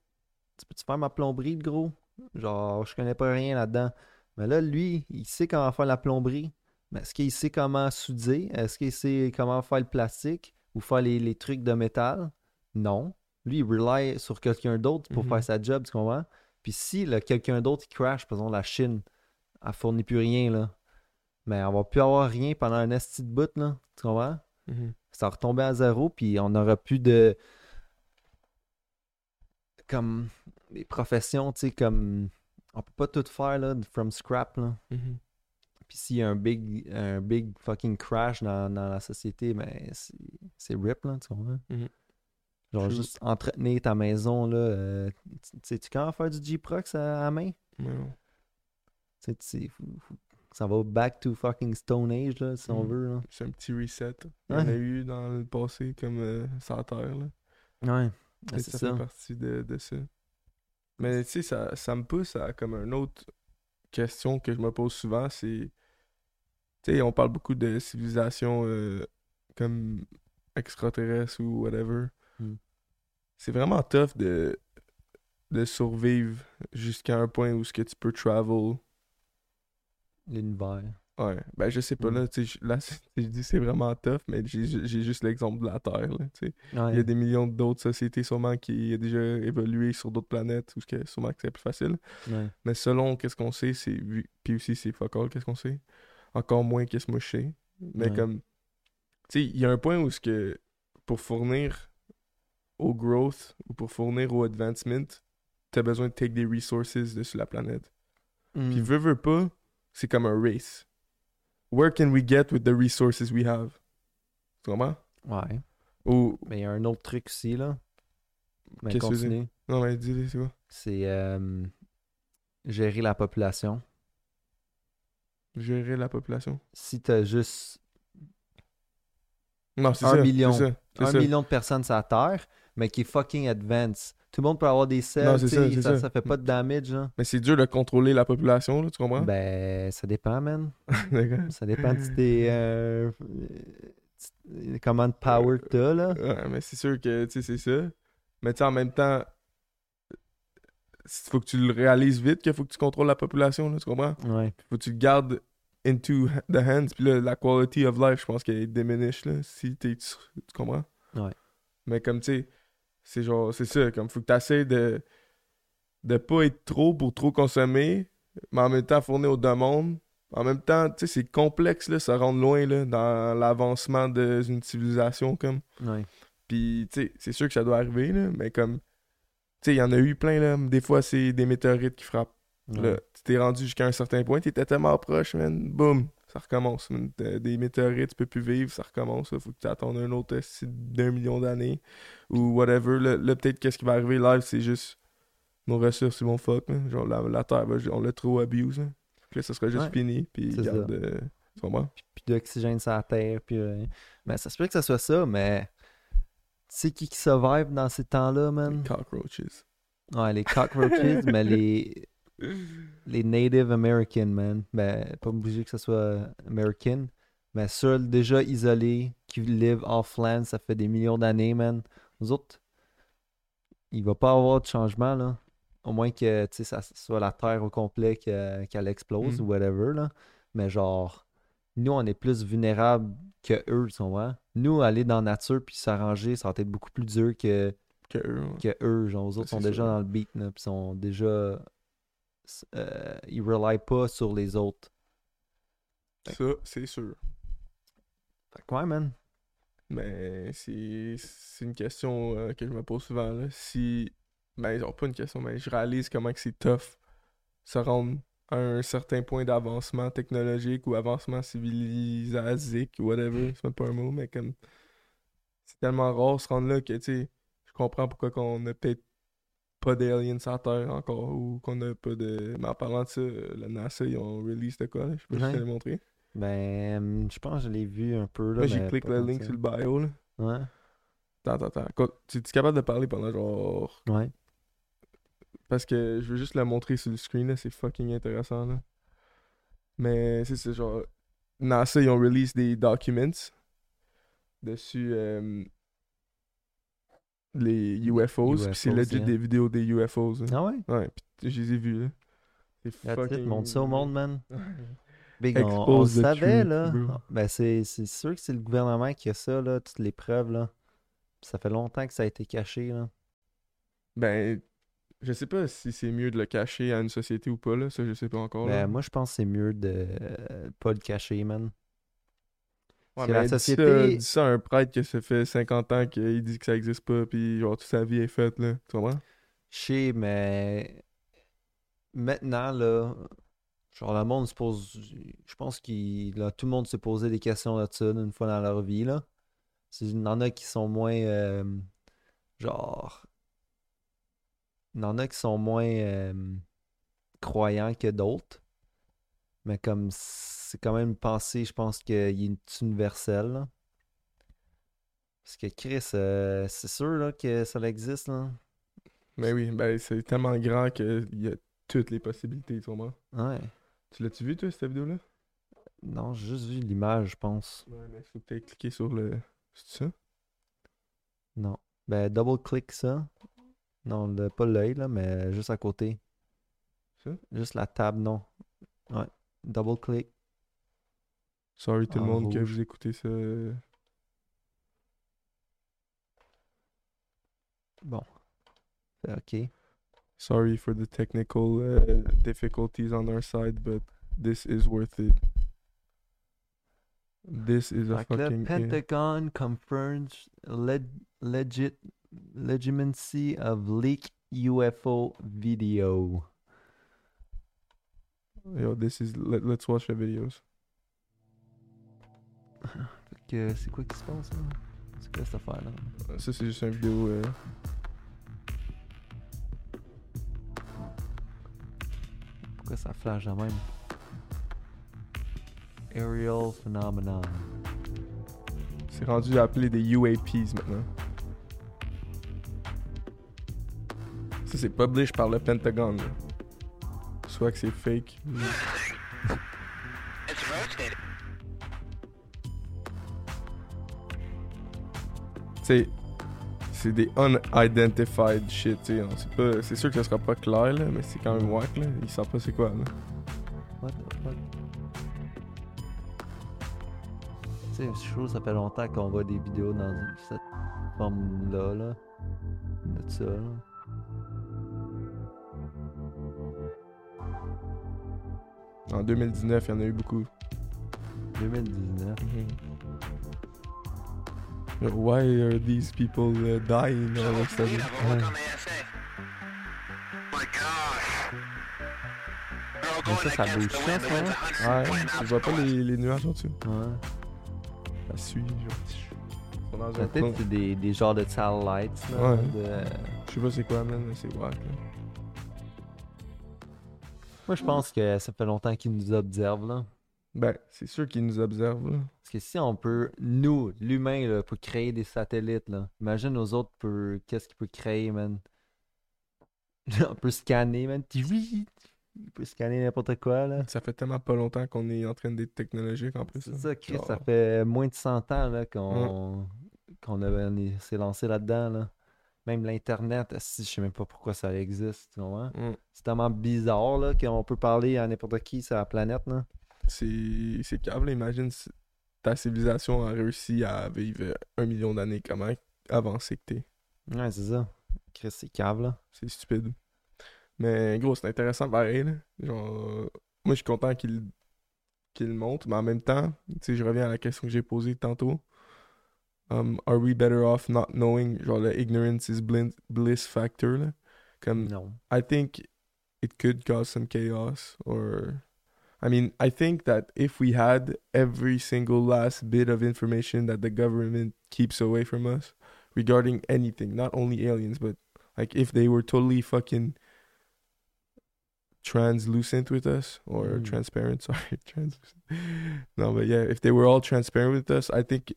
tu peux-tu faire ma plomberie, le gros? Genre, je connais pas rien là-dedans. Mais là, lui, il sait comment faire la plomberie. Mais est-ce qu'il sait comment souder? Est-ce qu'il sait comment faire le plastique ou faire les, les trucs de métal? Non. Lui, il rely sur quelqu'un d'autre pour Mhm. faire sa job, tu comprends? Puis si quelqu'un d'autre qui crash, par exemple la Chine, elle fournit plus rien, là. Mais on va plus avoir rien pendant un esti de bout, là. Tu comprends? Mhm. Ça va retomber à zéro, puis on n'aura plus de. Comme des professions, tu sais, comme. On peut pas tout faire, là, from scrap, là. Mhm. Puis s'il y a un big, un big fucking crash dans, dans la société, ben c'est c'est rip, là, tu comprends? Mhm. Genre True. juste entretenir ta maison, là. euh, tu tu sais-tu comment faire du G-Prox à, main? Non. Ça va back to fucking Stone Age, là, si on Mhm. veut. C'est un petit reset. Il y en a eu dans le passé, comme euh, sans terre, là. Ouais, c'est ça, ça. fait partie de, de ça. Mais tu sais, ça, ça me pousse à comme une autre question que je me pose souvent, c'est... Tu sais, on parle beaucoup de civilisation euh, comme extraterrestre ou whatever. C'est vraiment tough de, de survivre jusqu'à un point où ce que tu peux travel. L'univers. Ouais, ben je sais pas, là, tu là, c'est- [laughs] je dis c'est vraiment tough, mais j'ai juste l'exemple de la Terre, là. Ouais. Il y a des millions d'autres sociétés sûrement qui ont déjà évolué sur d'autres planètes où ce que sûrement que c'est plus facile. ouais. Mais selon qu'est-ce qu'on sait, c'est puis aussi c'est fuck all qu'est-ce qu'on sait. Encore moins qu'est-ce que moi je sais. Mais Ouais. comme tu sais, il y a un point où ce que pour fournir au growth ou pour fournir au advancement, t'as besoin de take des resources de sur la planète. Puis Mm. veux veux pas, c'est comme un race. Where can we get with the resources we have? Tu comprends? Ouais. Ou Mais il y a un autre truc aussi, là. Mais Qu'est-ce que c'est? continue. non mais dis-le, c'est quoi? C'est euh, gérer la population. Gérer la population. Si t'as juste Non, c'est Un ça. million. un million de personnes sur la Terre, mais qui est fucking advanced. Tout le monde peut avoir des cells, ça, ça, fait pas de damage. Là. Mais c'est dur de contrôler la population, là, tu comprends? Ben, ça dépend, man. [laughs] D'accord. Ça dépend de tes. euh, euh, comment de power t'as, là. Ouais, mais c'est sûr que, tu sais, c'est ça. Mais tu en même temps, il faut que tu le réalises vite qu'il faut que tu contrôles la population, là, tu comprends? Ouais. Faut que tu le gardes into [laughs] the hands, puis là, la quality of life, je pense qu'elle diminish, là, si t'es, tu, tu comprends? Ouais. Mais comme, tu sais, c'est genre, c'est ça, comme, faut que t'essaies de, de pas être trop pour trop consommer, mais en même temps fournir aux demandes. En même temps, tu sais, c'est complexe, là, ça rentre loin, là, dans l'avancement d'une civilisation, comme. Ouais. Puis, tu sais, c'est sûr que ça doit arriver, là, mais comme, tu sais, il y en a eu plein, là. Des fois, c'est des météorites qui frappent. ouais. Là, tu t'es rendu jusqu'à un certain point, t'étais tellement proche, man. Boum, ça recommence. man. Des météorites, tu peux plus vivre, ça recommence. là. Faut que tu attendes un autre esti d'un million d'années. Ou whatever. Là, là, peut-être qu'est-ce qui va arriver live, c'est juste nos ressources, ils vont fuck. Genre, la, la Terre, on l'a trop abuse. Puis là, ça sera juste Ouais, fini. Puis, garde. euh, comprends? Puis d'oxygène sur la Terre. Puis, euh, Mais ça se peut que ça soit ça, mais. Tu sais qui qui survive dans ces temps-là, man? Cockroaches. Ouais, les cockroaches, mais les. Les Native American, man. Ben, pas obligé que ce soit American. Mais ceux déjà isolés, qui vivent off-land, ça fait des millions d'années, man. Nous autres, il va pas avoir de changement, là. Au moins que, tu sais, ça soit la Terre au complet que- qu'elle explose Mm. ou whatever, là. Mais genre, nous, on est plus vulnérables que eux, tu comprends? Nous, aller dans la nature puis s'arranger, ça va être beaucoup plus dur que, Que eux, ouais. que eux. Genre, eux autres sont déjà sûr. dans le beat, là, puis sont déjà... euh, ils relient pas sur les autres. Ça, c'est sûr. Fait que ouais, man. Mais c'est c'est une question euh, que je me pose souvent. Là. Si. Ben, genre, pas une question, mais je réalise comment que c'est tough se rendre à un certain point d'avancement technologique ou avancement civilisasique ou whatever. C'est même pas un mot, mais comme. C'est tellement rare se rendre là que, tu sais, je comprends pourquoi qu'on a peut-être pas d'aliens sur la Terre encore ou qu'on a pas de. Mais en parlant de ça, euh, la NASA, ils ont release de quoi, là? Je sais pas si je Ouais. te l'ai montré. Ben, hum, je pense que je l'ai vu un peu, là, j'ai cliqué le link sur le bio, là. Ouais, Attends, attends, attends. Tu es capable de parler pendant genre. ouais. Parce que je veux juste le montrer sur le screen, là. C'est fucking intéressant, là. Mais c'est genre. NASA, ils ont release des documents dessus euh, les UFOs. Puis c'est legit yeah. des vidéos des UFOs. là. Ah ouais? Ouais, puis je les ai vus, là. C'est That's it, fucking. montre ça au monde, man. [laughs] Big, on, on savait, truth, là. Ben, c'est c'est sûr que c'est le gouvernement qui a ça, là, toutes les preuves, là. Ça fait longtemps que ça a été caché, là. Ben, je sais pas si c'est mieux de le cacher à une société ou pas, là. Ça, je sais pas encore. là. Ben, moi, je pense que c'est mieux de euh, pas le cacher, man. Ouais, que mais la dis ça- société- dis ça à un prêtre qui ça fait 50 ans qu'il dit que ça existe pas, puis genre toute sa vie est faite, là. Tu comprends? Je sais, mais maintenant, là, genre, le monde se pose. Je pense que tout le monde s'est posé des questions là-dessus une fois dans leur vie, là. Il y en a qui sont moins. euh, genre. Il y en a qui sont moins euh, croyants que d'autres. Mais comme c'est quand même une pensée, je pense qu'il est universel, là. Parce que Chris, euh, c'est sûr là, que ça existe, là. Mais oui, ben c'est tellement grand qu'il y a toutes les possibilités, tu? Ouais. Tu l'as-tu vu, toi, cette vidéo-là? Non, j'ai juste vu l'image, je pense. Ouais, mais faut que t'aies cliqué sur le. C'est ça? Non. Ben, double-click ça. Non, le- pas l'œil, là, mais juste à côté. Ça? Juste la table, non. Ouais. Double-click. Sorry tout le monde que rouge. vous écoutez ça. Bon. OK. Sorry for the technical uh, difficulties on our side, but this is worth it. This is a là, fucking. Pentagon confirms leg legit legitimacy of leak UFO video. Yo, this is. Let, let's watch the videos. Fait que c'est quoi qui se passe, là? C'est quoi cette affaire-là? Ça, c'est juste une vidéo. euh, Pourquoi ça flash de même? Aerial phenomenon. C'est rendu appelé des UAPs maintenant. Ça, c'est published par le Pentagone. là. Soit que c'est fake. ou- C'est c'est des unidentified shit, tu sais. C'est sûr que ça sera pas clair, là, mais c'est quand même wack, là. Ils savent pas c'est quoi, là. What the fuck? Tu sais, je trouve que ça fait longtemps qu'on voit des vidéos dans cette forme-là, là. De ça, là. En 2019, il y en a eu beaucoup. 2019. Why are these people uh, dying all of a sudden? Ouais. Mais ça, ça bouge ça, ce moment? Ouais, tu vois pas les, les nuages en dessous? Ouais. Ça suit, genre. Peut-être c'est des, des genres de satellites, là. Ouais. de- Je sais pas c'est quoi, man, mais c'est wack, là. Moi, je pense que ça fait longtemps qu'ils nous observent, là. Ben, c'est sûr qu'ils nous observent, là. Parce que si on peut, nous, l'humain, peut créer des satellites, là. Imagine nos autres, peut... qu'est-ce qu'il peut créer, man? [laughs] on peut scanner, man. Il peut scanner n'importe quoi, là. Ça fait tellement pas longtemps qu'on est en train d'être technologique, en plus. C'est ça, Chris, ça fait moins de 100 ans, là, qu'on s'est lancé là-dedans, là. Même l'Internet, si je sais même pas pourquoi ça existe, tu vois. mm. C'est tellement bizarre, là, qu'on peut parler à n'importe qui sur la planète, là. C'est câble, imagine si ta civilisation a réussi à vivre un million d'années, comment avancé que t'es? Ouais, c'est ça. Chris, c'est là. C'est stupide. Mais gros, c'est intéressant pareil. Là. Genre, moi, je suis content qu'il le montre, mais en même temps, tu sais, je reviens à la question que j'ai posée tantôt. Um, are we better off not knowing? Genre, le ignorance is bliss factor. Là. Comme, Non. I think it could cause some chaos or I mean, I think that if we had every single last bit of information that the government keeps away from us regarding anything, not only aliens, but like if they were totally fucking translucent with us or Mm. transparent, [laughs] sorry, translucent. No, but yeah, if they were all transparent with us, I think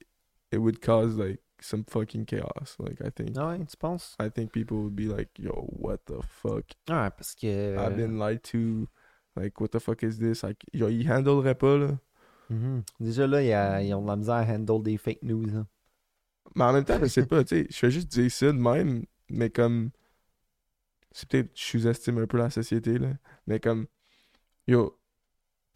it would cause like some fucking chaos. Like I think Ah ouais, tu penses? I think people would be like, "Yo, what the fuck? Ouais, parce que. I've been lied to. Like, what the fuck is this? Like, yo, ils handleraient pas là. Mhm. Déjà là, il y a- ils ont de la misère à handle des fake news. hein. Mais en même temps, je sais pas, [laughs] tu sais, je fais juste dire ça de même, mais comme. C'est peut-être, je sous-estime un peu la société, là. Mais comme, yo,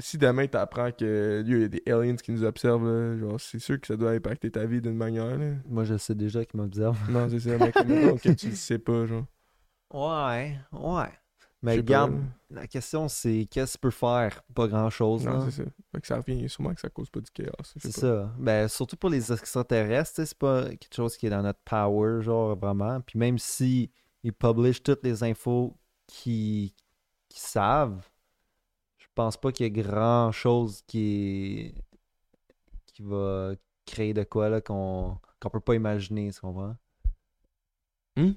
si demain t'apprends que, il y a des aliens qui nous observent, là, genre, c'est sûr que ça doit impacter ta vie d'une manière, là. Moi, je sais déjà qu'ils m'observent. Non, c'est ça, mais comme, que tu le [laughs] sais pas, genre. Ouais, ouais. Mais pas, regarde, la question c'est qu'est-ce que tu peux faire? Pas grand-chose, Non, c'est ça. Fait que ça revient sûrement que ça cause pas du chaos. C'est ça. Ben, surtout pour les extraterrestres, c'est pas quelque chose qui est dans notre power, genre, vraiment. Puis même si ils publishent toutes les infos qu'ils qu'ils savent, je pense pas qu'il y ait grand chose qui qui va créer de quoi, là, qu'on qu'on peut pas imaginer, tu comprends? Hmm?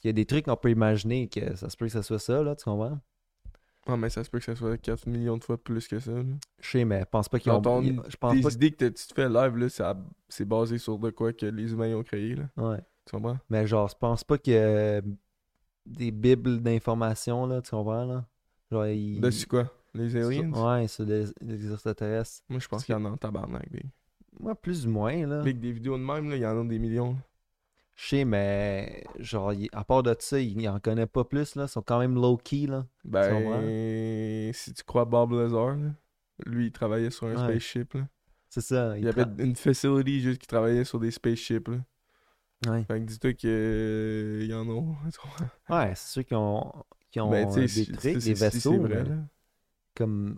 Parce qu'il y a des trucs qu'on peut imaginer que ça se peut que ça soit ça, là, tu comprends? Ah, mais ça se peut que ça soit 4 millions de fois plus que ça. là. Je sais, mais je pense pas qu'ils ont... ton- Je pense Tes pas idées que tu te fais live, là, ça- c'est basé sur de quoi que les humains ont créé, là. Ouais. Tu comprends? Mais genre, je pense pas que euh, des bibles d'informations, là, tu comprends, là? Genre, ils... Dessus quoi? Les sur- aliens? Ouais, sur les, les extraterrestres. Moi, je pense qu'il y en a en tabarnak. Des... Moi, plus ou moins, là. Avec des vidéos de même, là, il y en a des millions. là. Je sais, mais genre, il- à part de ça, il en connaît pas plus, là. Ils sont quand même low-key, là. Ben, si tu crois Bob Lazar, là, lui, il travaillait sur un Ouais. spaceship, là. C'est ça. Il y avait une facility juste qui travaillait sur des spaceships, là. Ouais, Fait que dis-toi qu'il y en a. ouais c'est sûr qu'ils ont, qu'ils ont Ben, euh, des trucs, des vaisseaux, vrai, mais comme...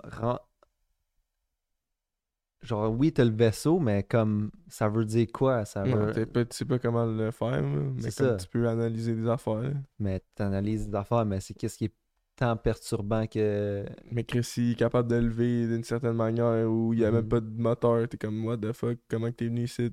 Genre, oui, t'as le vaisseau, mais comme, ça veut dire quoi? Ça veut... pas- tu sais pas comment le faire, mais comme ça. tu peux analyser des affaires. Mais t'analyses des affaires, mais c'est qu'est-ce qui est tant perturbant que... Mais Chris, s'il est capable de lever d'une certaine manière où il y a même Mhm. pas de moteur, t'es comme, what the fuck, comment que t'es venu ici?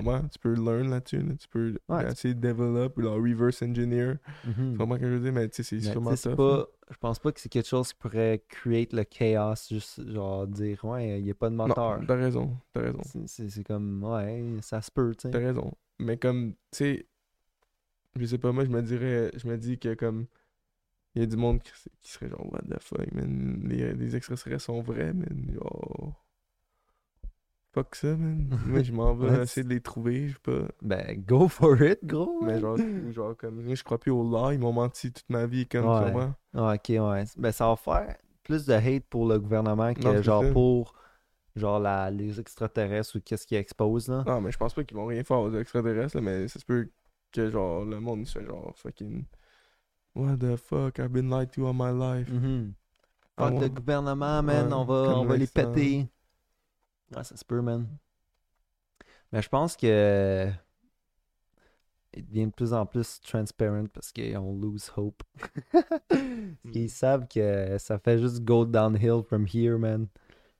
Tu Ouais. Tu peux learn là-dessus. là. Tu peux Ouais. essayer de develop ou reverse engineer. Tu comprends ce que je veux dire? Mais tu sais, c'est Mais, sûrement là. pas, je pense pas que c'est quelque chose qui pourrait create le chaos, juste genre dire ouais, il n'y a pas de moteur. T'as raison. T'as raison. C'est- comme ouais, ça se peut, tu T'as sais. raison. Mais comme, tu sais, je sais pas, moi, je me dirais, je me dis que comme, il y a du monde qui, qui serait genre, what the fuck, man? Les, les extraterrestres sont vrais, man. Genre, fuck ça, man. [laughs] moi, je m'en vais essayer de les trouver, je sais pas. Ben, go for it, gros. Mais genre, genre comme, moi, je crois plus au law, ils m'ont menti toute ma vie, comme, Ouais. comprends? Ah, ok, ouais. Ben, ça va faire plus de hate pour le gouvernement que Non, genre ça. pour genre la, les extraterrestres ou qu'est-ce qu'ils exposent, là. Non, mais je pense pas qu'ils vont rien faire aux extraterrestres, là, mais ça se peut que, genre, le monde, fait genre, fucking, what the fuck, I've been lied to all my life. Fuck ouais. le gouvernement, man, Ouais, on va, on va les péter. Ouais, ça se peut, man. Mais je pense que il devient de plus en plus transparent parce qu'on lose hope. [laughs] Ils savent que ça fait juste go downhill from here, man.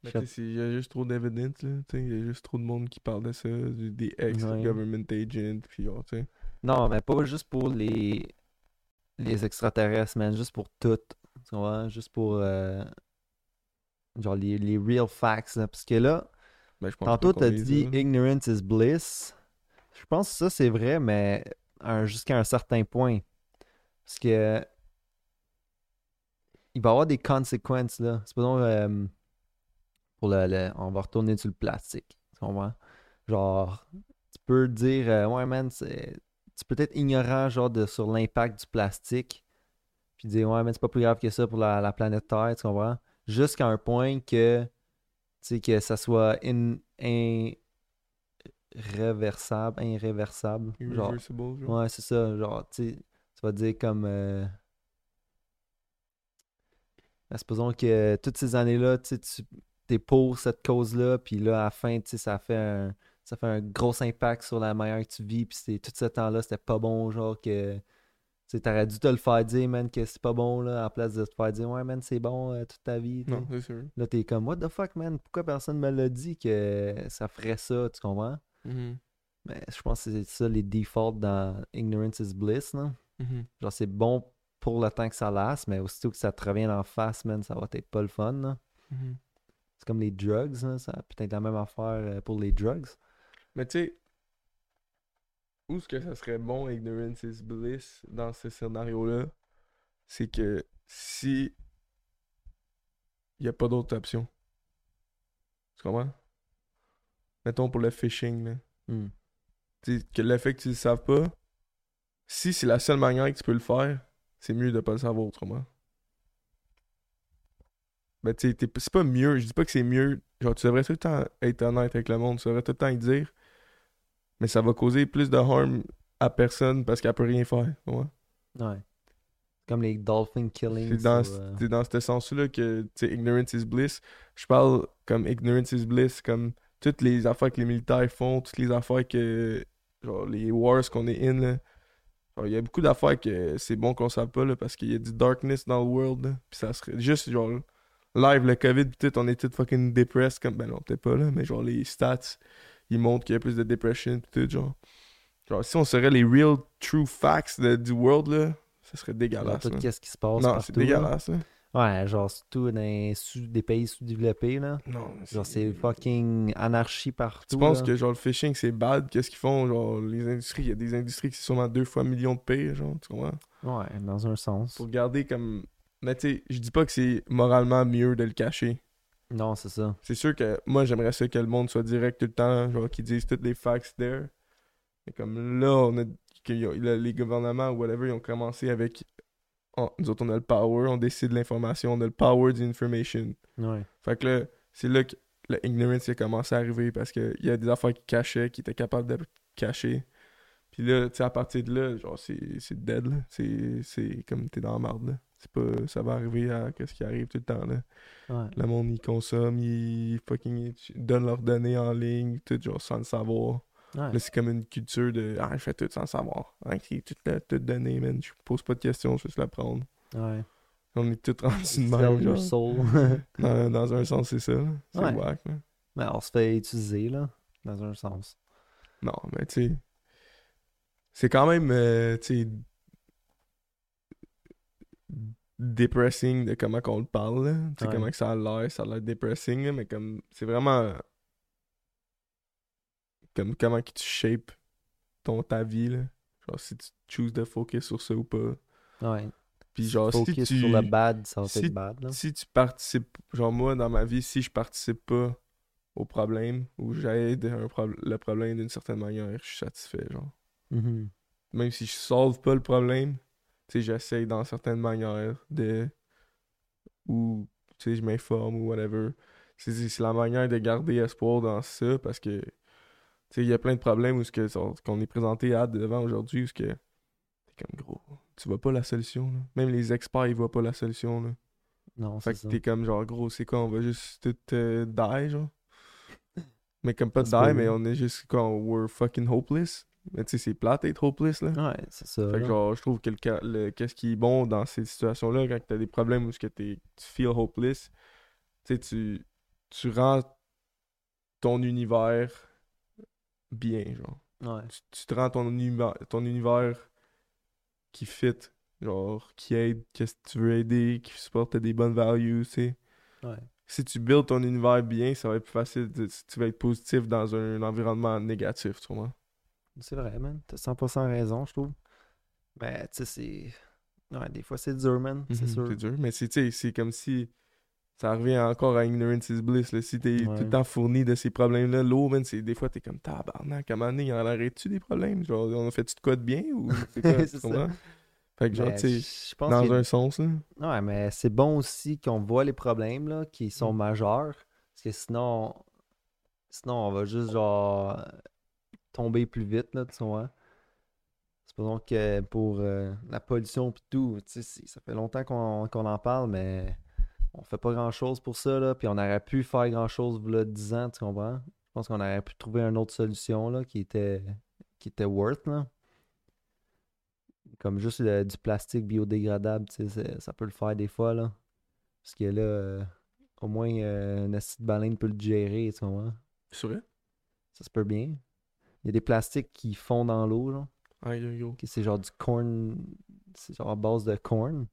Il y a juste trop d'évidence, là. Il y a juste trop de monde qui parle de ça, des ex-government agents, puis genre, tu sais. Non, mais pas juste pour les les extraterrestres, man, juste pour tout. Tu vois, juste pour euh, genre les, les real facts, là. Parce que là, Ben, je pense Tantôt, pas t'as les dit ignorance is bliss. Je pense que ça, c'est vrai, mais jusqu'à un certain point. Parce que il va y avoir des conséquences, là. Supposons, euh, pour le, le- on va retourner sur le plastique. Tu comprends? Genre, tu peux dire, euh, ouais, man, c'est- tu peux être ignorant, genre, de, sur l'impact du plastique. Puis dire, ouais, man, c'est pas plus grave que ça pour la, la planète Terre, tu comprends? Jusqu'à un point que tu sais, que ça soit in, irréversible, irréversible. Genre, Irreversible, genre. ouais, c'est ça. Genre, tu sais, tu vas dire comme. Euh... ben, supposons que toutes ces années-là, tu es pour cette cause-là, puis là, à la fin, tu sais, ça fait un. Ça fait un gros impact sur la manière que tu vis, puis c'est- tout ce temps-là, c'était pas bon, genre que. Tu t'aurais dû te le faire dire, man, que c'est pas bon, là, en place de te faire dire, ouais, man, c'est bon euh, toute ta vie. Non, c'est sûr. Là, t'es comme, what the fuck, man? Pourquoi personne me l'a dit que ça ferait ça, tu comprends? Mais je pense que c'est ça les defaults dans Ignorance is Bliss, là. Mhm. Genre, c'est bon pour le temps que ça lasse, mais aussitôt que ça te revient en face, man, ça va être pas le fun, là. Mhm. C'est comme les drugs, là. Ça peut être la même affaire euh, pour les drugs. Mais tu sais, où est-ce que ça serait bon, ignorance is bliss, dans ce scénario-là, c'est que si il n'y a pas d'autre option. Tu comprends? Mettons pour le phishing, là. Hmm. Que le fait que tu le saves pas, si c'est la seule manière que tu peux le faire, c'est mieux de pas le savoir autrement. Ben, tu sais, c'est pas mieux, je dis pas que c'est mieux. Genre, tu devrais tout le temps être honnête avec le monde, tu devrais tout le temps y dire. Mais ça va causer plus de harm à personne parce qu'elle peut rien faire. Ouais. Comme les dolphin killings. C'est dans, euh, c'est dans ce sens-là que, ignorance is bliss. Je parle comme ignorance is bliss, comme toutes les affaires que les militaires font, toutes les affaires que, genre, les wars qu'on est in, là. Il y a beaucoup d'affaires que c'est bon qu'on sache pas, là, parce qu'il y a du darkness dans le world, là. Puis ça serait juste, genre, live, le COVID, pis tout, on est tous fucking depressed, comme, ben non, peut-être pas, là, mais genre, les stats, ils montrent qu'il y a plus de depression, pis tout, genre. Genre, si on serait les real true facts de- du world, là, ça serait dégueulasse, tout qu'est-ce qui se passe Non, c'est dégueulasse, là. Ouais, genre, surtout dans sous- des pays sous-développés, là. Non, Genre, c'est fucking anarchie partout. Tu penses là. que genre le phishing c'est bad? Qu'est-ce qu'ils font? Genre les industries, il y a des industries qui sont sûrement deux fois millions de pires, genre, tu comprends? Ouais, dans un sens. Pour garder comme. Mais tu sais, je dis pas que c'est moralement mieux de le cacher. Non, c'est ça. C'est sûr que moi j'aimerais ça que le monde soit direct tout le temps, genre qu'ils disent toutes les facts there. Mais comme là, on a que a- les gouvernements ou whatever, ils ont commencé avec. oh, nous autres on a le power, on décide l'information, on a le power d'information. Ouais. Fait que là, c'est là que le ignorance a commencé à arriver parce qu'il y a des affaires qui cachaient, qui étaient capables de cacher. Puis là, tu sais, à partir de là, genre, c'est dead, là. C'est comme t'es dans la marde, là. C'est pas... Ça va arriver à qu'est-ce qui arrive tout le temps, là. Ouais. Le monde, il consomme, il fucking il donne leurs données en ligne, tout, genre, sans le savoir. Ouais. Là, c'est comme une culture de « Ah, je fais tout sans le savoir. C'est tout, tout donné, man. Je pose pas de questions, je vais juste la prendre. Ouais. » On est tous rendus de même, genre. soul. [laughs] Dans, dans un sens, c'est ça. C'est Ouais. whack, là. Mais on se fait utiliser, là, dans un sens. Non, mais tu sais. C'est quand même, euh, tu sais. Depressing de comment qu'on le parle. Tu sais, Ouais. comment que ça a l'air. Ça a l'air depressing, mais comme. C'est vraiment. Comme comment que tu shapes ton, ta vie, là. Genre, si tu chooses de focus sur ça ou pas. Ouais. Puis, genre, si tu. sur le bad, ça va si- être bad. Là. si tu participes, genre moi dans ma vie, si je participe pas au problème ou j'aide le problème d'une certaine manière, je suis satisfait, genre. Mhm. Même si je solve pas le problème, j'essaye dans certaines manières de. ou, je m'informe ou whatever. C'est la manière de garder espoir dans ça parce que, il y a plein de problèmes où ce que qu'on est présenté à devant aujourd'hui où ce que. T'es comme gros, tu vois pas la solution, là. Même les experts, ils voient pas la solution, là. Non, Fait c'est ça. que t'es comme genre gros, c'est quoi, on va juste tout euh, die, genre? [coughs] Mais comme pas die, mais on est juste quoi, we're fucking hopeless. Mais tu sais, c'est plate d'être hopeless, là. Ouais, c'est ça. Fait que genre, je trouve que le, qu'est-ce qui est bon dans ces situations-là, quand t'as des problèmes ce que tu feel hopeless, tu sais, tu, tu rends ton univers bien, genre. Ouais. Tu, tu te rends ton univers, ton univers qui fit, genre, qui aide, qu'est-ce que tu veux aider, qui supporte des bonnes values, tu sais Ouais. si tu builds ton univers bien, ça va être plus facile. de- tu vas être positif dans un environnement négatif, tu vois. C'est vrai, man. T'as 100% raison, je trouve. Mais, tu sais, c'est. Ouais, des fois, c'est dur, man. C'est sûr. Mhm, C'est dur. Mais c'est, tu sais, c'est comme si ça revient encore à ignorance is bliss. Là. Si t'es Ouais. tout le temps fourni de ces problèmes-là, l'eau, man, c'est des fois t'es comme tabarnak. Donné, il en arrête-tu des problèmes? Genre, on a fait-tu de quoi de bien ou [laughs] c'est quoi? Ça. Fait que genre, tu sais, dans un sens, là. Ouais, mais c'est bon aussi qu'on voit les problèmes là, qui sont Mm. majeurs. Parce que sinon, sinon on va juste genre tomber plus vite, là, tu vois. Supposons que pour euh, la pollution et tout, tu sais, c'est- ça fait longtemps qu'on en parle, mais on fait pas grand chose pour ça, là. Puis on aurait pu faire grand chose là 10 ans, tu comprends? Je pense qu'on aurait pu trouver une autre solution là qui était qui était worth, là. Comme juste le- du plastique biodégradable, tu sais, c'est- ça peut le faire des fois, là. Parce que là, euh, au moins, euh, une acide baleine peut le gérer, tu vois. C'est vrai? Ça se peut bien. Il y a des plastiques qui fondent dans l'eau, genre. Ah, c'est genre du corn. C'est genre à base de corn.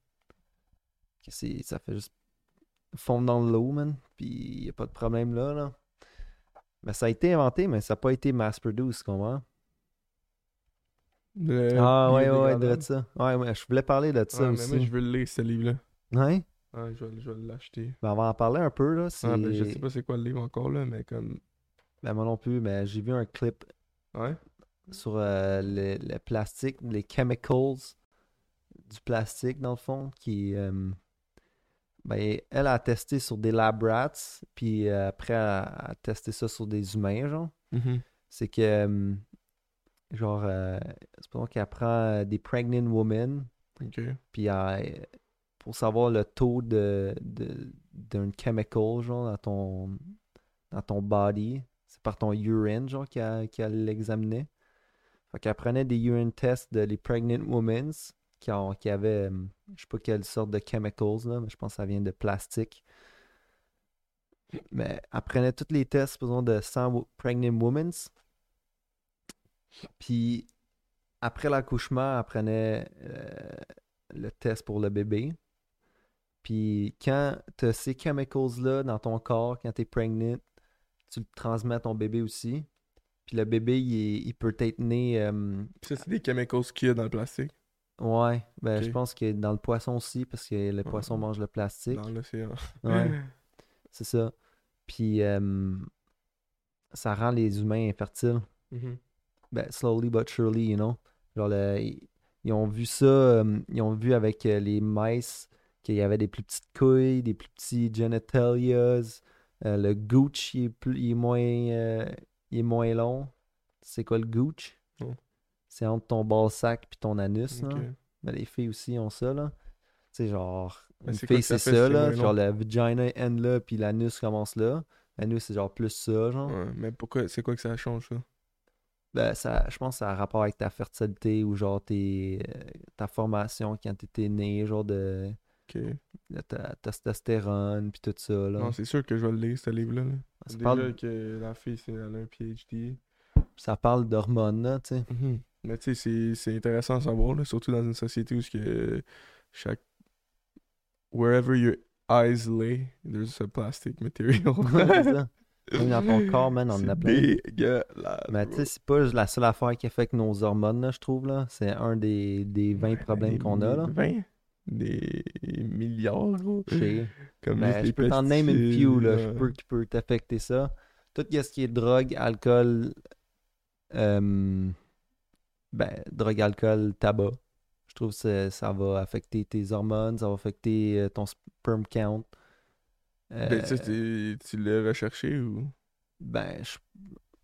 Que ça fait juste fondre dans l'eau, man. Puis il a pas de problème là, là. Mais ça a été inventé, mais ça n'a pas été mass-produced, tu comprends? Le ah ouais, ouais, de ça. Ouais, ouais, je voulais parler de ça mais aussi. moi, je veux le lire, ce livre-là. Ouais? Ouais, je vais, je vais l'acheter. Ben, on va en parler un peu, là. Ah, ben, je sais pas c'est quoi le livre encore, là, mais comme. Ben, moi non plus, mais j'ai vu un clip Ouais. sur euh, le, le plastique, les chemicals du plastique, dans le fond, qui... euh, ben, elle a testé sur des lab rats, puis euh, après, elle a, testé ça sur des humains, genre. Mhm. C'est que, euh, genre, euh, supposons qu'elle prend des pregnant women, Ok. puis elle- pour savoir le taux de, de- d'un chemical, genre, dans ton, dans ton body, c'est par ton urine, genre, qu'elle, qu'elle l'examinait. Fait qu'elle prenait des urine tests de les pregnant women qui, qui avaient, euh, je sais pas quelle sorte de chemicals, là, mais je pense que ça vient de plastique. Mais elle prenait tous les tests, supposons, de 100 wo- pregnant women. Puis, après l'accouchement, elle prenait euh, le test pour le bébé. Puis quand tu as ces chemicals-là dans ton corps, quand tu es pregnant, tu le transmets à ton bébé aussi. Puis le bébé, il, il peut être né. euh, Ça, c'est des chemicals qu'il y a dans le plastique. ouais, ben je pense que dans le poisson aussi, parce que le poisson Ouais. mange le plastique. Dans l'océan. Ouais, [laughs] c'est ça. Puis euh, ça rend les humains infertiles. Mhm. Ben, slowly but surely, you know. Genre, le- ils, ils ont vu ça, euh, ils ont vu avec euh, les mice qu'il y avait des plus petites couilles, des plus petits genitalias. Euh, le gooch, il est, plus, il est moins, euh, il est moins long. C'est quoi le gooch? C'est entre ton ball sac puis ton anus, là. Ben, les filles aussi ont ça, là. Sais, genre, Mais une c'est fille, c'est ça, c'est là. Genre, le vagina end là, puis l'anus commence là. L'anus, c'est genre plus ça, genre. Ouais, mais pourquoi, c'est quoi que ça change, ça? Ben, ça, je pense que ça a rapport avec ta fertilité ou genre tes, euh, ta formation quand t'étais né, genre de, Ok. de ta testostérone puis tout ça, là. Non, c'est sûr que je vais le lire, ce livre-là. là. ça Déjà parle... que la fille, c'est, elle a un PhD. ça parle d'hormones, là, tu sais. Mhm. Mais tu sais, c'est- c'est intéressant à savoir, là, surtout dans une société où que chaque. Wherever your eyes lay, there's a plastic material. [laughs] Ouais, ça. [laughs] Même dans ton corps, man, on en a plein. Mais tu sais, c'est pas la seule affaire qui affecte nos hormones, là, je trouve, là. C'est un des, des 20 Ouais, problèmes qu'on a, là. 20 Des milliards, gros. Comme juste je peux t'en name une few, là, je peux, qui peut t'affecter ça. Tout ce qui est drogue, alcool, euh, ben, drogue, alcool, tabac. Je trouve que ça- ça va affecter tes hormones, ça va affecter euh, ton sperm count. Euh, Ben, ça, tu l'as recherché ou? ben, je-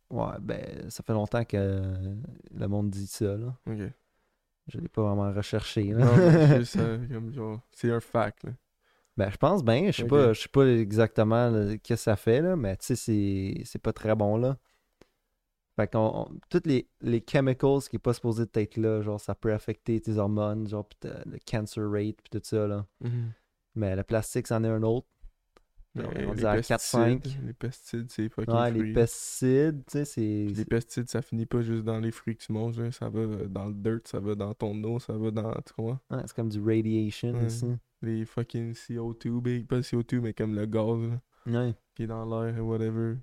ouais, ben, ça fait longtemps que le monde dit ça, là. Ok. Je l'ai pas vraiment recherché, [laughs] c'est un fact, là. Ben, je pense bien. Je sais Ok. pas, je sais pas exactement ce que ça fait, là, mais tu sais, c'est, pas très bon, là. Fait qu'on, on- toutes les, les chemicals qui est pas supposé être là, genre, ça peut affecter tes hormones, genre, pis le cancer rate, pis tout ça, là. Mais le plastique, c'en est un autre. Mais on les à 4-5. pesticides, Les pesticides, c'est fucking Ouais, les pesticides, tu sais, c'est... Les pesticides, ça finit pas juste dans les fruits que tu manges, là. ça va euh, dans le dirt, ça va dans ton eau, ça va dans, tu ouais, c'est comme du radiation, Ouais. ici. Les fucking CO2, big, pas le CO2, mais comme le gaz, là, Ouais. qui est dans l'air, whatever.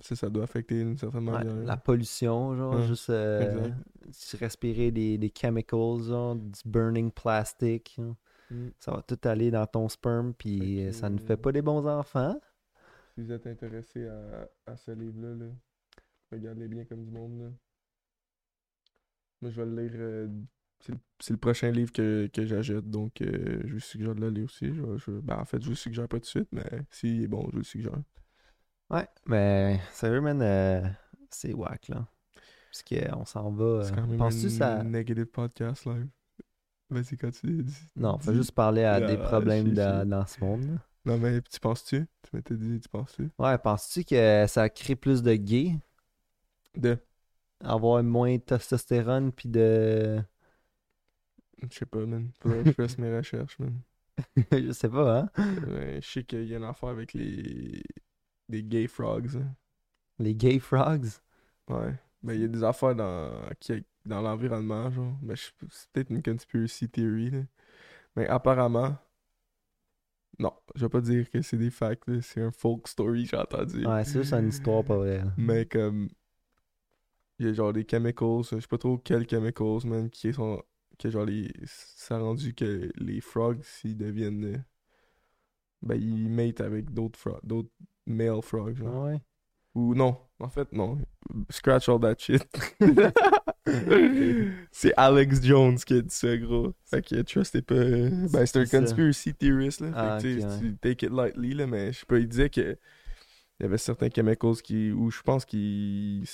Ça, ça doit affecter d'une certaine Ouais, manière. la pollution, genre, Ouais, juste euh, respirer des, des chemicals, genre, du burning plastic, hein. Mm. ça va tout aller dans ton sperme, puis euh, ça ne fait pas des bons enfants. Si vous êtes intéressé à, à ce livre-là, là, regardez bien comme du monde. Là. Moi, je vais le lire. euh, c'est le, c'est le prochain livre que, que j'achète, donc euh, je vous suggère de le lire aussi. Je, vais- je- ben, en fait, je vous le suggère pas tout de suite, mais s'il est bon, je vous le suggère. Ouais, mais sérieux, man, euh, c'est whack, là. Parce qu'on s'en va. C'est quand même Penses-tu un ça. negative podcast live. Vas-y, continue. dis- Non, faut juste parler à des Ah, problèmes chier, dans, ce monde. Non, mais tu penses-tu? Tu m'étais dit, tu penses-tu? Ouais, penses-tu que ça crée plus de gays, De. avoir moins de testostérone, puis de. Je sais pas, man. Faudrait que je fasse mes recherches, man. [laughs] Je sais pas, hein? Ouais, je sais qu'il y a une affaire avec les. des gay frogs. hein. Les gay frogs? Ouais. Ben, il y a des affaires dans, qui, dans l'environnement, genre. Mais je- c'est peut-être une conspiracy theory, là. Mais apparemment. Non, je vais pas dire que c'est des facts. C'est un folk story, j'ai entendu. Ouais, c'est juste une histoire pas vraie. Mais comme. Il y a genre des chemicals, je sais pas trop quels chemicals, man, qui sont. Que genre les. Ça a rendu que les frogs, s'ils deviennent. euh, Ben, ils matent avec d'autres frogs. D'autres male frogs, genre. Ouais? Ou non, en fait, non. Scratch all that shit. [laughs] c'est Alex Jones qui a dit ça, gros. Fait que trustez pas. Ben, c'est un conspiracy theorist, là. Fait Ah, que, ouais. tu take it lightly, là, mais je sais pas, il disait que. Il y avait certains chemicals qui. Ou je pense qu'ils.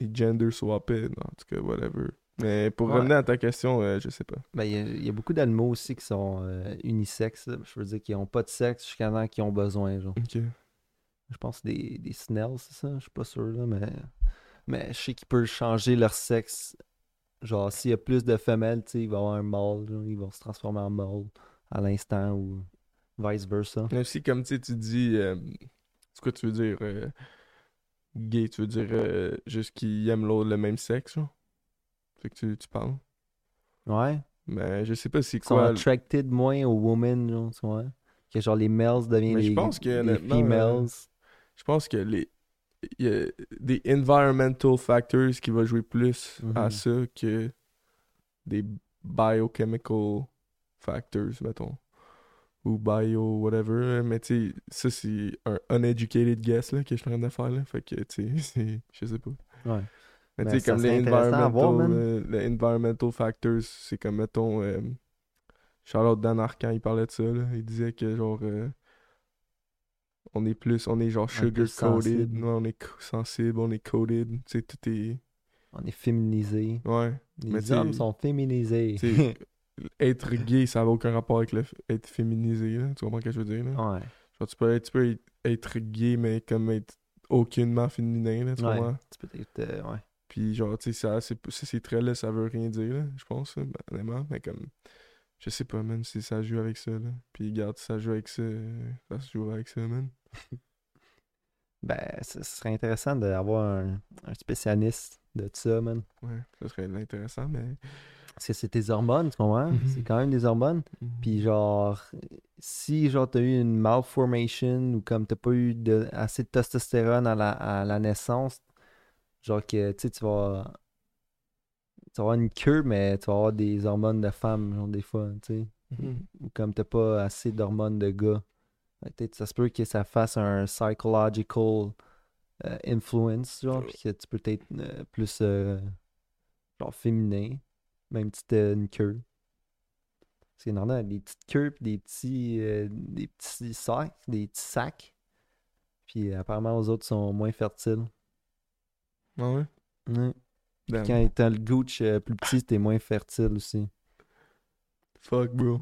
Ils gender swappaient, en tout cas, whatever. Mais pour Ouais. revenir à ta question, euh, je sais pas. Ben, il y, a- il y a beaucoup d'animaux aussi qui sont euh, unisexes. là. Je veux dire, qui ont pas de sexe jusqu'à temps qu'ils ont besoin, genre. Ok. Je pense des, des snails, c'est ça? Je suis pas sûr, là, mais... Mais je sais qu'ils peuvent changer leur sexe. Genre, s'il y a plus de femelles, tu sais, il va y avoir un mâle, genre, ils vont se transformer en mâle à l'instant ou vice-versa. Mais aussi, comme tu dis. euh, c'est quoi tu veux dire euh, Gay, tu veux dire euh, juste qu'ils aiment l'autre le même sexe, genre? Fait que tu, tu parles. Ouais. Mais je sais pas c'est Ils sont quoi. attracted moins aux women, genre, tu vois. Que genre les males deviennent Mais je les, pense que, les females. Je pense que les. Il y a des environmental factors qui vont jouer plus à Mhm. ça que des biochemical factors, mettons. Ou bio, whatever. Mais tu sais, ça c'est un uneducated guess là, que je suis en train de faire. Là. Fait que tu sais, [laughs] je sais pas. Ouais. Mais Ben, tu sais, ça comme les à voir, environmental, euh, les environmental factors, c'est comme, mettons, euh, Charlotte Dan Arcan, il parlait de ça, là. Il disait que, genre, euh, on est plus, on est genre sugar-coated, ouais, on est sensible, on est coated, tu sais, tout est... On est féminisé. Ouais, Les Mais hommes sont féminisés. [laughs] être gay, ça n'a aucun rapport avec le f- être féminisé, là. Tu comprends ce que je veux dire, là? ouais. Genre, tu peux, être, tu peux être, gay, mais comme être aucunement féminin, là, tu Ouais. comprends? Tu peux être. euh, ouais. Puis genre, tu sais, ça, c'est- ça, ces traits-là, ça veut rien dire, là, je pense, là, ben. Mais comme, je sais pas, man, si ça joue avec ça, là. Puis regarde, si ça joue avec ça, euh, ça se joue avec ça, man. [laughs] Ben, ce ce serait intéressant d'avoir un, un spécialiste de ça, man. Ouais, ça serait intéressant, mais. Parce que c'est tes hormones, tu comprends? Mhm. C'est quand même des hormones. Puis genre, si genre t'as eu une malformation ou comme t'as pas eu de, assez de testostérone à la, à la naissance, genre que tu sais, tu vas, tu vas avoir une queue, mais tu vas avoir des hormones de femme, genre des fois, tu sais. Mhm. Ou comme t'as pas assez d'hormones de gars. Peut-être ça se peut que ça fasse un psychological euh, influence, genre, puis que tu peux être euh, plus euh, genre féminin, même si t'as une queue. Parce qu'il y en a des petites queues des petits euh, des petits sacs, des petits sacs. Puis apparemment aux autres sont moins fertiles. Ah ouais? Ouais. Damn. Quand t'as le gooch plus petit, t'es moins fertile aussi. Fuck, bro.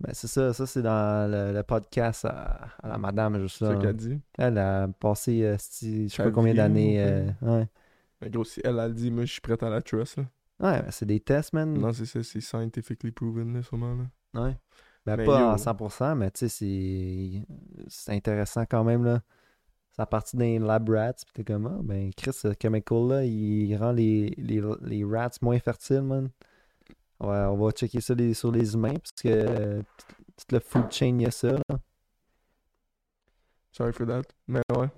Ben c'est ça, ça c'est dans le, le podcast à, à la madame juste C'est là. ça qu'elle dit. Elle a passé, euh, je sais Sa pas combien d'années. ou euh, ouais. Mais gros, si elle a dit, moi, je suis prête à la trust, là. Ouais, ben, c'est des tests, man. Non, c'est ça, c'est scientifically proven, là, sûrement, là. Ouais. Ben, Mais pas yo. en 100%, mais tu sais, c'est... c'est intéressant quand même, là. C'est à partir d'un lab rats, pis t'es comme, ah, ben, Chris, ce chemical-là, il rend les, les, les rats moins fertiles, man. Ouais, on va checker ça les- sur les humains, parce que euh, toute le food chain, il y a ça, là. Sorry for that. Mais ouais.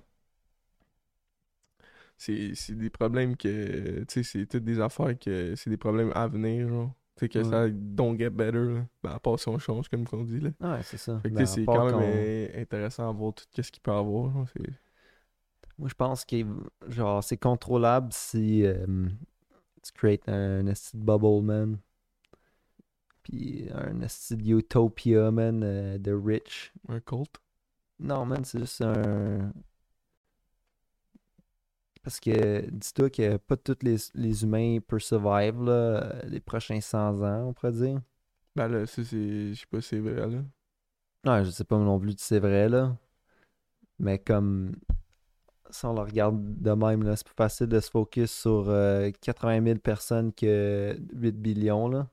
C'est c'est des problèmes que. Tu sais, c'est toutes des affaires que. C'est des problèmes à venir, genre. Tu sais, que Ouais. ça don't get better, là. Ben, à part si on change, comme on dit, là. Ouais, c'est ça. Fait que Ben, c'est quand même qu'on- intéressant à voir tout ce qu'il peut avoir, genre. C'est. Moi, je pense que genre c'est contrôlable si euh, tu crées un de bubble, man. Puis un esti de utopia, man, euh, de rich. Un cult? Non, man, c'est juste un... Parce que dis-toi que pas tous les, les humains peuvent survivre, là, euh, les prochains 100 ans, on pourrait dire. Ben là, ça, c'est. Je sais pas si c'est vrai, là. Ouais, je sais pas non plus si c'est vrai, là. Mais comme... Si on le regarde de même, là, c'est plus facile de se focus sur euh, 80 000 personnes que 8 billions, là.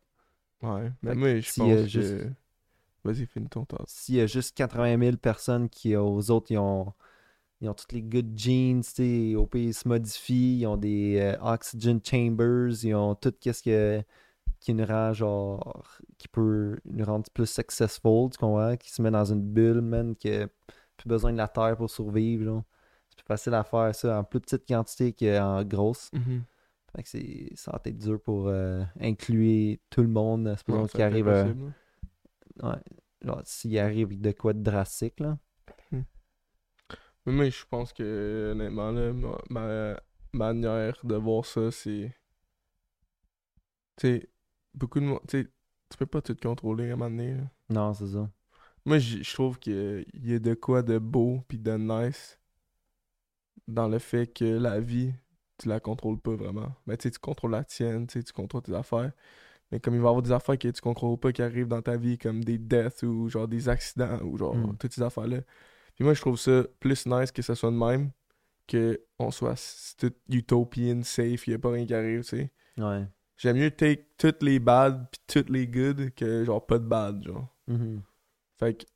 Ouais. Mais moi, je a pense que. juste- Vas-y, finis ton tasse. S'il y a juste 80 000 personnes qui, aux autres, ils ont, ils ont toutes les good genes, tu sais, au pays, ils se modifient, ils ont des euh, oxygen chambers, ils ont tout qu'est-ce que, qui nous rend, genre, qui peut nous rendre plus successful, tu comprends? Qui se met dans une bulle, man, qui a plus besoin de la terre pour survivre, genre. C'est plus facile à faire ça en plus petite quantité qu'en grosse. Mhm. Que c'est, ça va être dur pour euh, inclure tout le monde, supposons Ouais, qu'il arrive là. Ouais. Genre, s'il arrive de quoi de drastique, là. Mais moi, je pense que, honnêtement, là, ma, ma manière de voir ça, c'est. Tu sais, beaucoup de monde. Tu peux pas tout contrôler à un moment donné. là. Non, c'est ça. Moi, je trouve qu'il y a de quoi de beau puis de nice dans le fait que la vie, tu la contrôles pas vraiment. Mais tu sais, tu contrôles la tienne, tu contrôles tes affaires. Mais comme il va y avoir des affaires que tu contrôles pas qui arrivent dans ta vie, comme des deaths ou genre des accidents ou genre Mm. toutes ces affaires-là. Puis moi, je trouve ça plus nice que ça soit de même que on soit tout utopian, safe, il y a pas rien qui arrive, tu sais. Ouais. J'aime mieux take toutes les bad puis toutes les good que genre pas de bad, genre. Mhm. Fait que, tu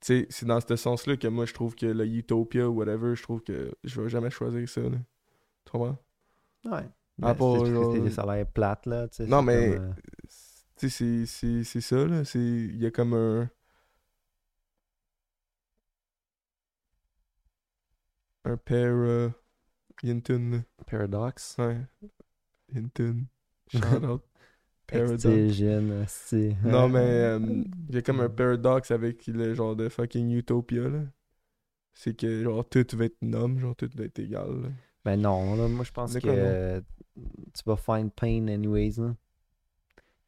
sais, c'est dans ce sens-là que moi, je trouve que le Utopia ou whatever, je trouve que je vais jamais choisir ça, là. Tu comprends? Ouais. Genre- c'est des salaires plates, là. tu sais, Non, mais- comme, euh, Tu sais, c'est- c'est c'est ça, là. C'est- Il y a comme un... Un pair... euh, Hinton. Paradox. Ouais. Hinton. [laughs] Shout out. Paradox. C'est. Non, mais [laughs] euh, il y a comme un paradoxe avec le genre de fucking Utopia, là. C'est que, genre, tout va être nomme, genre, tout va être égal, là. Ben non, là, moi je pense que euh, tu vas find pain anyways, là.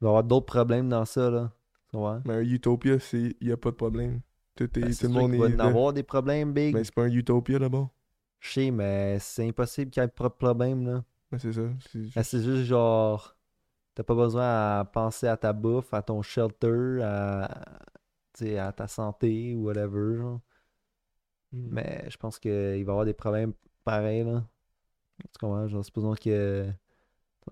Il va y avoir d'autres problèmes dans ça, là. Tu vois? Mais un Utopia, c'est... Il y a pas de problème. Tout, est, Ben, tout c'est le monde est... va y en avoir des problèmes, big. Mais c'est pas un Utopia, d'abord. Je sais, mais c'est impossible qu'il y ait pas de problème, là. Mais c'est ça. C'est Ben, juste... c'est juste genre. T'as pas besoin à penser à ta bouffe, à ton shelter, à, à ta santé ou whatever. Genre. Mm. Mais je pense qu'il va y avoir des problèmes pareils. Là. Tu comprends? Genre, supposons que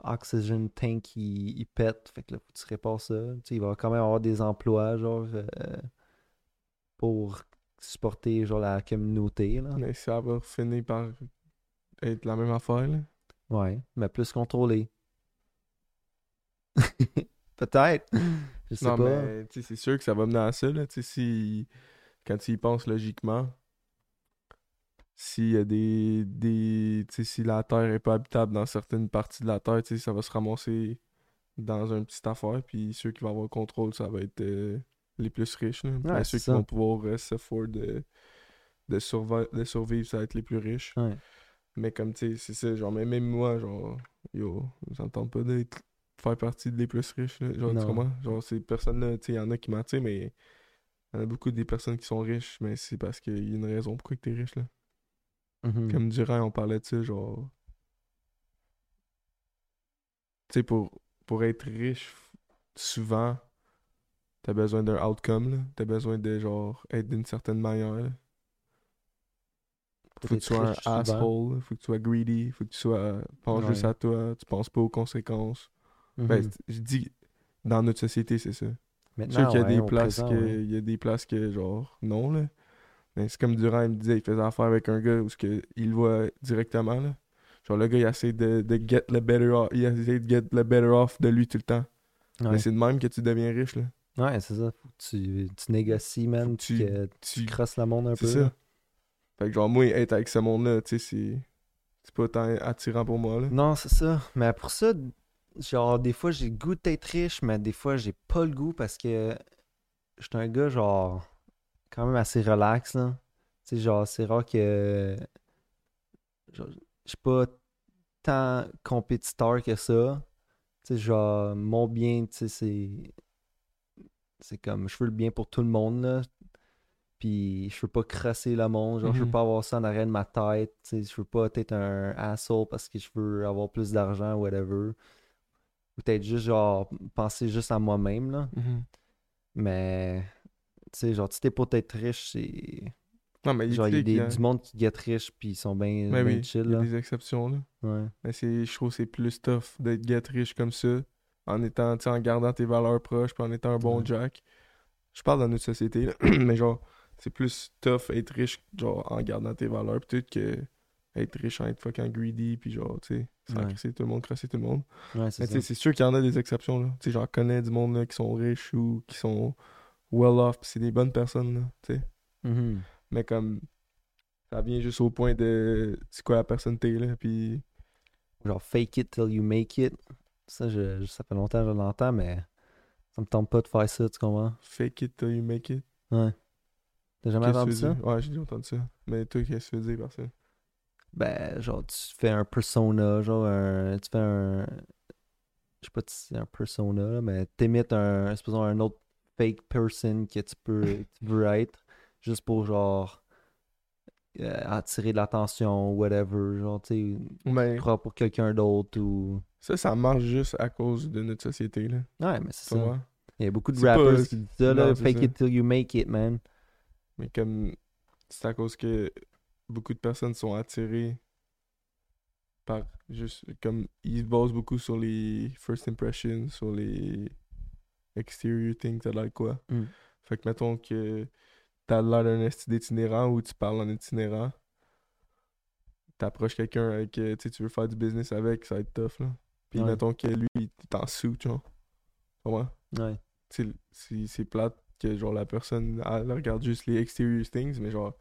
oxygen tank il, il pète, fait que là, faut que tu répares ça. Tu sais, il va quand même avoir des emplois, genre, euh, pour supporter, genre, la communauté, là. Mais ça va finir par être la même affaire, là. Ouais, mais plus contrôlé. [laughs] Peut-être. Je sais non, pas. mais tu sais, c'est sûr que ça va mener à ça, là. Tu sais, si. Quand tu y penses logiquement, s'il y a des. des si la Terre est pas habitable dans certaines parties de la Terre, ça va se ramasser dans une petite affaire, puis ceux qui vont avoir le contrôle, ça va être euh, les plus riches, là. Ouais, c'est ceux qui vont pouvoir euh, s'afford de, de, survi- de survivre, ça va être les plus riches. Ouais. Mais comme, tu sais, c'est ça, genre, mais même moi, genre, yo, j'entends pas d'être faire partie des plus riches, là. Genre, Non. tu comprends? Genre, ces personnes-là, tu sais, il y en a qui m'attirent, mais il y en a beaucoup des personnes qui sont riches, mais c'est parce qu'il y a une raison pourquoi tu es riche, là. Mhm. Comme durant, on parlait de ça, genre. Tu sais, pour, pour être riche, souvent, t'as besoin d'un outcome. T'as besoin de, genre, être d'une certaine manière, là. Faut que tu sois un souvent. asshole, faut que tu sois greedy, faut que tu sois. Pense juste à toi, tu penses pas aux conséquences. Ben, c'est- je dis, dans notre société, c'est ça. Maintenant, sûr qu'il y a ouais, des places présent, que. ouais. Il y a des places que, genre, non, là. Mais c'est comme Durant, il me disait, il faisait affaire avec un gars où ce que il le voit directement, là. Genre, le gars, il essaie de, de get le better off. Il essaie de get le better off de lui tout le temps. Ouais, Mais c'est de même que tu deviens riche, là. Ouais, c'est ça. Faut que tu, tu négocies, man. tu- que tu, tu- crosses le monde un C'est peu. ça. là. Fait que, genre, moi, être avec ce monde-là, tu sais, c'est. C'est pas tant attirant pour moi, là. Non, c'est ça. Mais pour ça, genre, des fois, j'ai le goût d'être riche, mais des fois, j'ai pas le goût parce que je suis un gars, genre, quand même assez relax, là. Tu sais, genre, c'est rare que. genre, je suis pas tant compétiteur que ça. Tu sais, genre, mon bien, tu sais, c'est. C'est comme, je veux le bien pour tout le monde, là. Puis je veux pas crasser le monde, genre, je veux Mhm. pas avoir ça en arrière de ma tête, tu sais, je veux pas être un asshole parce que je veux avoir plus d'argent, whatever. Ou peut-être juste, genre, penser juste à moi-même, là. Mhm. Mais, tu sais, genre, si t'es pour être riche, c'est. Non, mais Genre, il y a des- du monde qui get riche, puis ils sont bien bien oui, chill, il y a là. des exceptions, là. Ouais. Mais c'est, je trouve que c'est plus tough d'être get riche comme ça, en étant, en gardant tes valeurs proches, puis en étant un bon Ouais. Jack. Je parle dans notre société, là, [clears throat] mais genre, c'est plus tough être riche, genre, en gardant tes valeurs, peut-être que être riche en être fucking greedy, puis genre, tu sais, sans Ouais. tout le monde, crasser tout le monde. Ouais, c'est Mais tu ça. sais, c'est sûr qu'il y en a des exceptions, là. Tu sais, j'en connais du monde, là, qui sont riches ou qui sont well off, puis c'est des bonnes personnes, là, tu sais. Mhm. Mais comme, ça vient juste au point de, c'est quoi la personne t'es, là, puis... Genre, fake it till you make it. Ça, je, ça fait longtemps que je l'entends, mais ça me tente pas de faire ça, tu comprends? Fake it till you make it. Ouais. T'as jamais entendu ça? Ouais, j'ai déjà entendu ça. Mais toi, qu'est-ce que tu veux dire par ça? Ben, genre, tu fais un persona, genre, un, tu fais un. Je sais pas si c'est un persona, là, mais t'imites un, supposons, un autre fake person que tu peux, [laughs] tu veux être, juste pour, genre, euh, attirer de l'attention, whatever, genre, tu sais, pour quelqu'un d'autre ou. ça, ça marche juste à cause de notre société, là. Ouais, mais c'est ça. Il y a beaucoup de pas- rappers qui disent ça, là, non, fake ça. it till you make it, man. Mais comme, c'est à cause que beaucoup de personnes sont attirées par juste, comme, ils se basent beaucoup sur les first impressions, sur les exterior things, t'as l'air quoi. Mm. Fait que mettons que t'as l'air d'un esti d'itinérant ou tu parles en itinérant, t'approches quelqu'un avec, tu sais, tu veux faire du business avec, ça va être tough, là. Puis Ouais. mettons que lui, il est en suit, genre. Tu? Ouais. Sais, c'est plate que genre la personne elle regarde juste les exterior things, mais genre,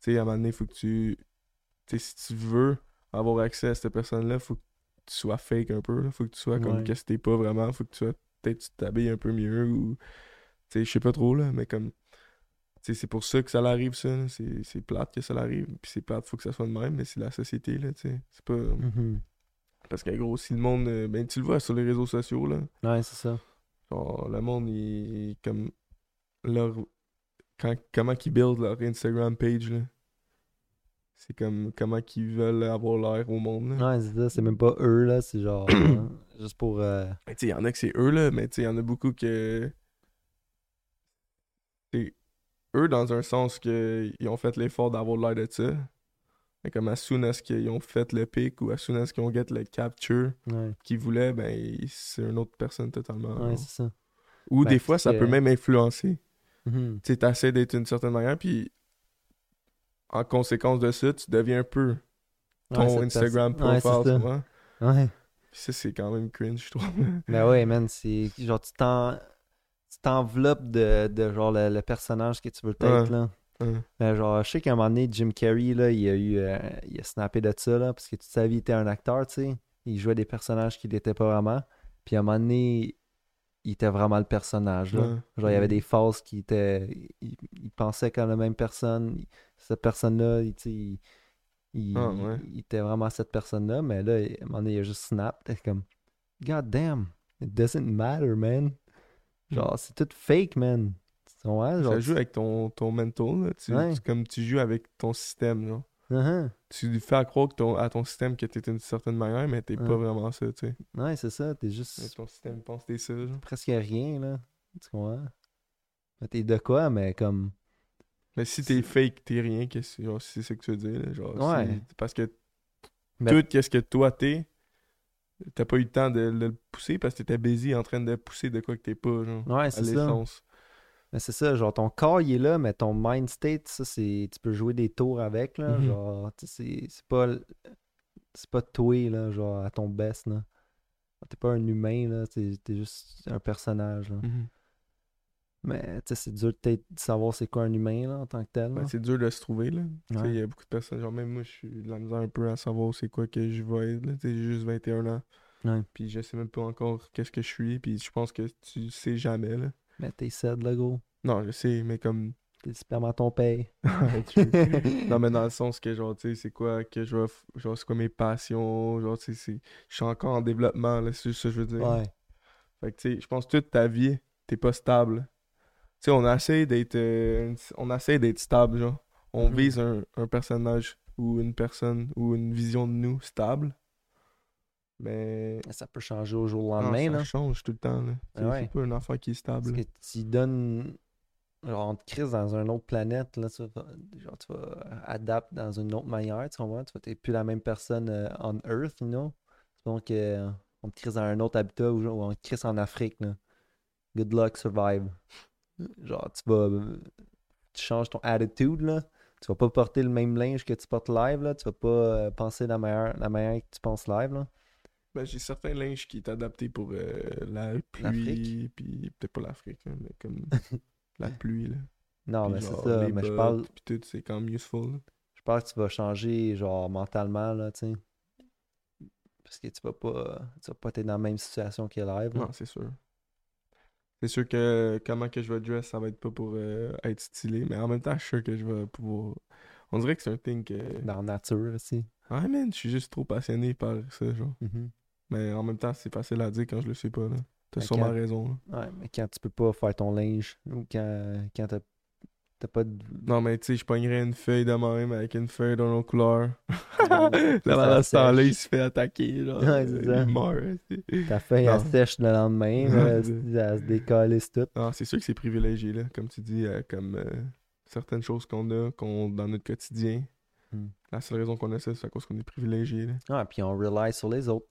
tu sais, à un moment donné, faut que tu. Tu sais, si tu veux avoir accès à cette personne-là, faut que tu sois fake un peu, là. Faut que tu sois comme Ouais. que t'es pas vraiment, faut que tu sois. Peut-être tu t'habilles un peu mieux ou. Tu sais, je sais pas trop, là, mais comme. Tu sais, c'est pour ça que ça l'arrive, ça. C'est c'est plate que ça l'arrive. Puis c'est plate, faut que ça soit de même, mais c'est la société, là, tu sais. C'est pas. Mhm. Parce que gros, si le monde. euh, Ben, tu le vois sur les réseaux sociaux, là. Ouais, c'est ça. Genre, le monde, il comme. Leur. Quand, comment qu'ils build leur Instagram page, là. C'est comme comment qu'ils veulent avoir l'air au monde, là. Ouais, c'est ça. C'est même pas eux, là. C'est genre. [clears throat] euh, juste pour. euh, Mais tu sais, il y en a que c'est eux, là, mais tu sais, il y en a beaucoup que. C'est eux dans un sens que ils ont fait l'effort d'avoir l'air de ça. Mais comme as soon as qu'ils ont fait le pic ou as soon as qu'ils ont get le capture Ouais, qu'ils voulaient, ben c'est une autre personne totalement. ouais c'est ça. Ou Ben, des fois, ça que- peut même influencer. Mhm. tu sais, t'essaies d'être d'une certaine manière, puis en conséquence de ça, tu deviens un peu ton Ouais, Instagram ouais, profile, c'est ça. tu vois. Ouais. Puis ça, c'est quand même cringe, je trouve. Mais [laughs] ouais, man, c'est genre tu t'en tu t'enveloppes de, de genre le, le personnage que tu veux être Ouais. là. Mais genre, je sais qu'à un moment donné, Jim Carrey, là, il a eu euh, il a snappé de ça, là, parce que toute sa vie, il était un acteur, tu sais. Il jouait des personnages qu'il n'était pas vraiment. Puis à un moment donné, il était vraiment le personnage, là. Ouais. Genre, il y avait des phases qui étaient. Il, il pensait comme la même personne. Cette personne-là, il, Ah, ouais. il était vraiment cette personne-là, mais là, à un moment donné, il a juste snap. T'es comme, God damn, it doesn't matter, man. Genre, c'est tout fake, man. Tu comprends? Genre, Ça joue avec ton, ton mental, là. Tu, Ouais. tu- comme tu joues avec ton système, genre. Uh-huh. Tu lui fais croire que ton, à ton système que t'es d'une certaine manière, mais t'es pas vraiment ça, tu sais. Ouais, c'est ça. T'es Mais juste Ton système pense que t'es ça, genre. presque rien, là. Tu comprends? Mais T'es de quoi, mais comme. Mais si t'es fake, t'es rien, genre, c'est ça que tu veux dire, là, genre. Ouais. Parce que Mais- tout qu'est-ce que toi t'es, t'as pas eu le temps de, de le pousser parce que t'étais busy en train de pousser de quoi que t'es pas, genre. Ouais, c'est ça. Mais c'est ça, genre ton corps il est là, mais ton mind state, ça c'est. Tu peux jouer des tours avec, là. Mhm. Genre, tu sais, c'est pas. C'est pas toi, là, genre à ton best, là. T'es pas un humain, là. T'es juste un personnage, là. Mhm. Mais, tu sais, c'est dur peut-être de savoir c'est quoi un humain, là, en tant que tel. Ben, c'est dur de se trouver, là. Tu sais, Ouais. Il y a beaucoup de personnes, genre même moi, je suis de la misère un peu à savoir c'est quoi que je vais être, J'ai juste 21 ans. Ouais. Puis je sais même pas encore qu'est-ce que je suis, puis je pense que tu sais jamais, là. Mais t'es sad, là, gros. Non, je sais, mais comme... T'es le [laughs] spermaton-paye. [laughs] non, mais dans le sens que, genre, tu sais, c'est quoi que je vais... f- Genre, c'est quoi mes passions, genre, tu sais. Je suis encore en développement, là, c'est juste ça que je veux dire. Ouais. Fait que, tu sais, je pense toute ta vie, t'es pas stable. Tu sais, on essaie d'être... euh, on essaie d'être stable, genre. On Mhm. vise un, un personnage ou une personne ou une vision de nous stable. Mais... Ça peut changer au jour au non, lendemain, ça là. change tout le temps, sais, Ouais. C'est pas un enfant qui est Parce stable. que tu donnes. Genre, on te crise dans une autre planète, là, tu vas, genre, tu vas adapter dans une autre manière, tu comprends? Tu être plus la même personne euh, on Earth, you know? Donc, euh, on te crise dans un autre habitat ou, genre, on te crise en Afrique, là. Good luck, survive. Genre, tu vas. Tu changes ton attitude, là. Tu vas pas porter le même linge que tu portes live, là. Tu vas pas euh, penser la manière, la manière que tu penses live, là. Ben, j'ai certains linges qui est adapté pour euh, la pluie, L'Afrique? puis peut-être pas l'Afrique, hein, mais comme [laughs] la pluie, là. Non, mais c'est ça. Mais je parle. Puis tout, c'est quand même useful. là. Je pense que tu vas changer, genre, mentalement, là, tu sais. Parce que tu vas pas, tu vas pas être dans la même situation que live, là. Non, c'est sûr. C'est sûr que comment que je vais dress, ça va être pas pour euh, être stylé, mais en même temps, je suis sûr que je vais pouvoir. On dirait que c'est un thing que. Dans la nature aussi. Ah, man, je suis juste trop passionné par ça, genre. Mhm. Mais en même temps, c'est facile à dire quand je le sais pas, là. T'as sûrement quand- raison, là. Ouais, mais quand tu peux pas faire ton linge, ou quand, quand t'as t'as pas de. Non, mais tu sais, je pognerais une feuille de même avec une feuille [laughs] [laughs] dans nos couleurs. Ça Là, pendant ce temps-là, il se fait attaquer, genre. Ouais, c'est ça. Il meurt. c'est- Ta feuille, elle sèche le lendemain, [laughs] là, elle, se- elle se décalisse tout. Non, c'est sûr que c'est privilégié, là. Comme tu dis, euh, comme euh, certaines choses qu'on a qu'on, dans notre quotidien. Hmm. La seule raison qu'on a ça, c'est à cause qu'on est privilégié, là. Ah, puis on rely sur les autres.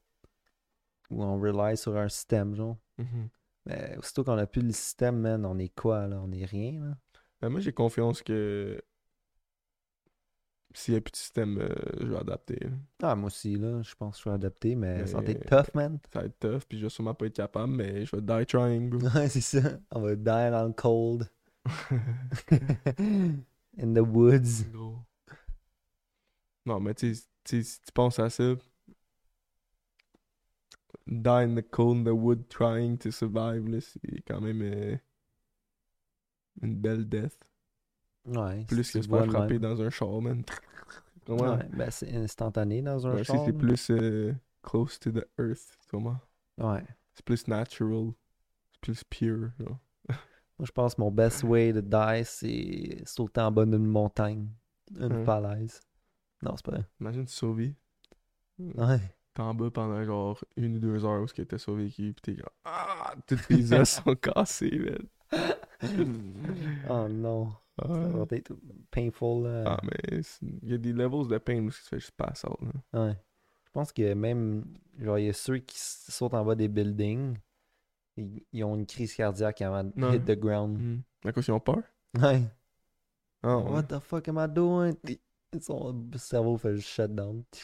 Ou on rely sur un système, genre. Mhm. Mais aussitôt qu'on a plus le système, man, on est quoi, là? On est rien, là? Ben, moi, j'ai confiance que s'il n'y a plus de système, euh, je vais adapter. là. Ah, moi aussi, là, je pense que je suis adapté, mais, ça va être tough, man. Ça va être tough, puis je vais sûrement pas être capable, mais je vais die trying, bro. Ouais, c'est ça. On va die dans le cold. [laughs] In the woods. Gros. Non, mais tu sais, si tu penses à ça, die in the cold, in the wood, trying to survive, là, c'est quand même euh, une belle death. Ouais. Plus que se faire frapper dans un char, man. [laughs] Ouais, ben c'est instantané dans un Ouais, char. c'est plus euh, close to the earth, comment? Ouais. C'est plus natural. C'est plus pure, genre. [laughs] Moi, je pense que mon best way to die, c'est sauter en bas d'une montagne. Une Ouais. falaise. Non, c'est pas vrai. Imagine survis. Ouais. T'es en bas pendant genre une ou deux heures où ce que t'as survécu, pis t'es genre Ah! Tous tes os [laughs] sont cassés, man. [laughs] oh non. Ça Ah, va être painful. là. Ah, mais il y a des levels de pain où tu fais juste out, là. Ouais. Je pense que même, genre, il y a ceux qui sautent en bas des buildings, ils, ils ont une crise cardiaque avant de hit the ground. Mm. À cause ils ont peur? Ouais. Ouais. What the fuck am I doing? Son cerveau fait juste shut down. Oh,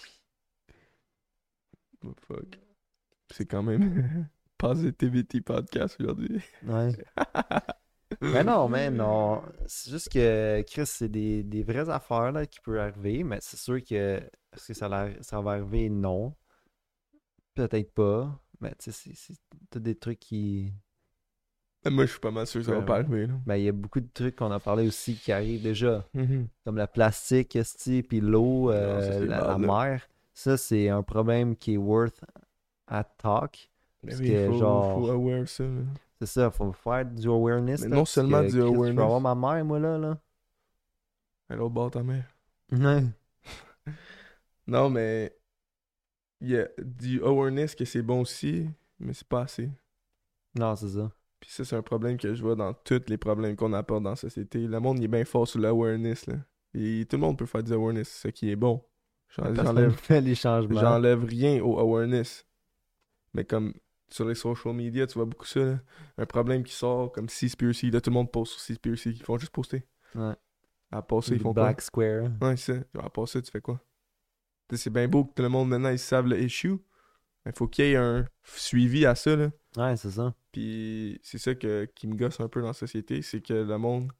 fuck. C'est quand même [laughs] Positivity Podcast aujourd'hui. Ouais. [laughs] mais non, mais non. C'est juste que, Chris, c'est des, des vraies affaires là, qui peuvent arriver, mais c'est sûr que. Est-ce que ça, ça va arriver? Non. Peut-être pas. Mais tu sais, c'est- des trucs qui. Moi, je suis pas mal sûr que ça va pas arriver. Là. Ben, il y a beaucoup de trucs qu'on a parlé aussi qui arrivent déjà. Mhm. Comme le plastique, puis l'eau, euh, la, mer. Ça, c'est un problème qui est worth at talk. Mais Parce oui, que, faut, genre- faut aware ça. C'est ça, faut faire du awareness. Mais là, non seulement que, du Chris, Je awareness. peux avoir ma mère, moi, là. là. À l'autre bord ta mère. Ouais. [laughs] Non, mais il y a du awareness que c'est bon aussi, mais c'est pas assez. Non, c'est ça. Puis ça, c'est un problème que je vois dans tous les problèmes qu'on apporte dans la société. Le monde, il est bien fort sur l'awareness, là. Et tout le monde peut faire du awareness, ce qui est bon. J'enlève les changements. j'enlève rien au awareness. Mais comme sur les social media, tu vois beaucoup ça, là. Un problème qui sort comme Seaspiracy, là, tout le monde poste sur Seaspiracy. Ils font juste poster. Ouais. À passer, ils font quoi? Black Square. Ouais, c'est ça. À ça, tu fais quoi? C'est bien beau que tout le monde maintenant ils savent le issue. Mais faut qu'il y ait un suivi à ça, là. Ouais, c'est ça. Puis c'est ça que, qui me gosse un peu dans la société, c'est que le monde,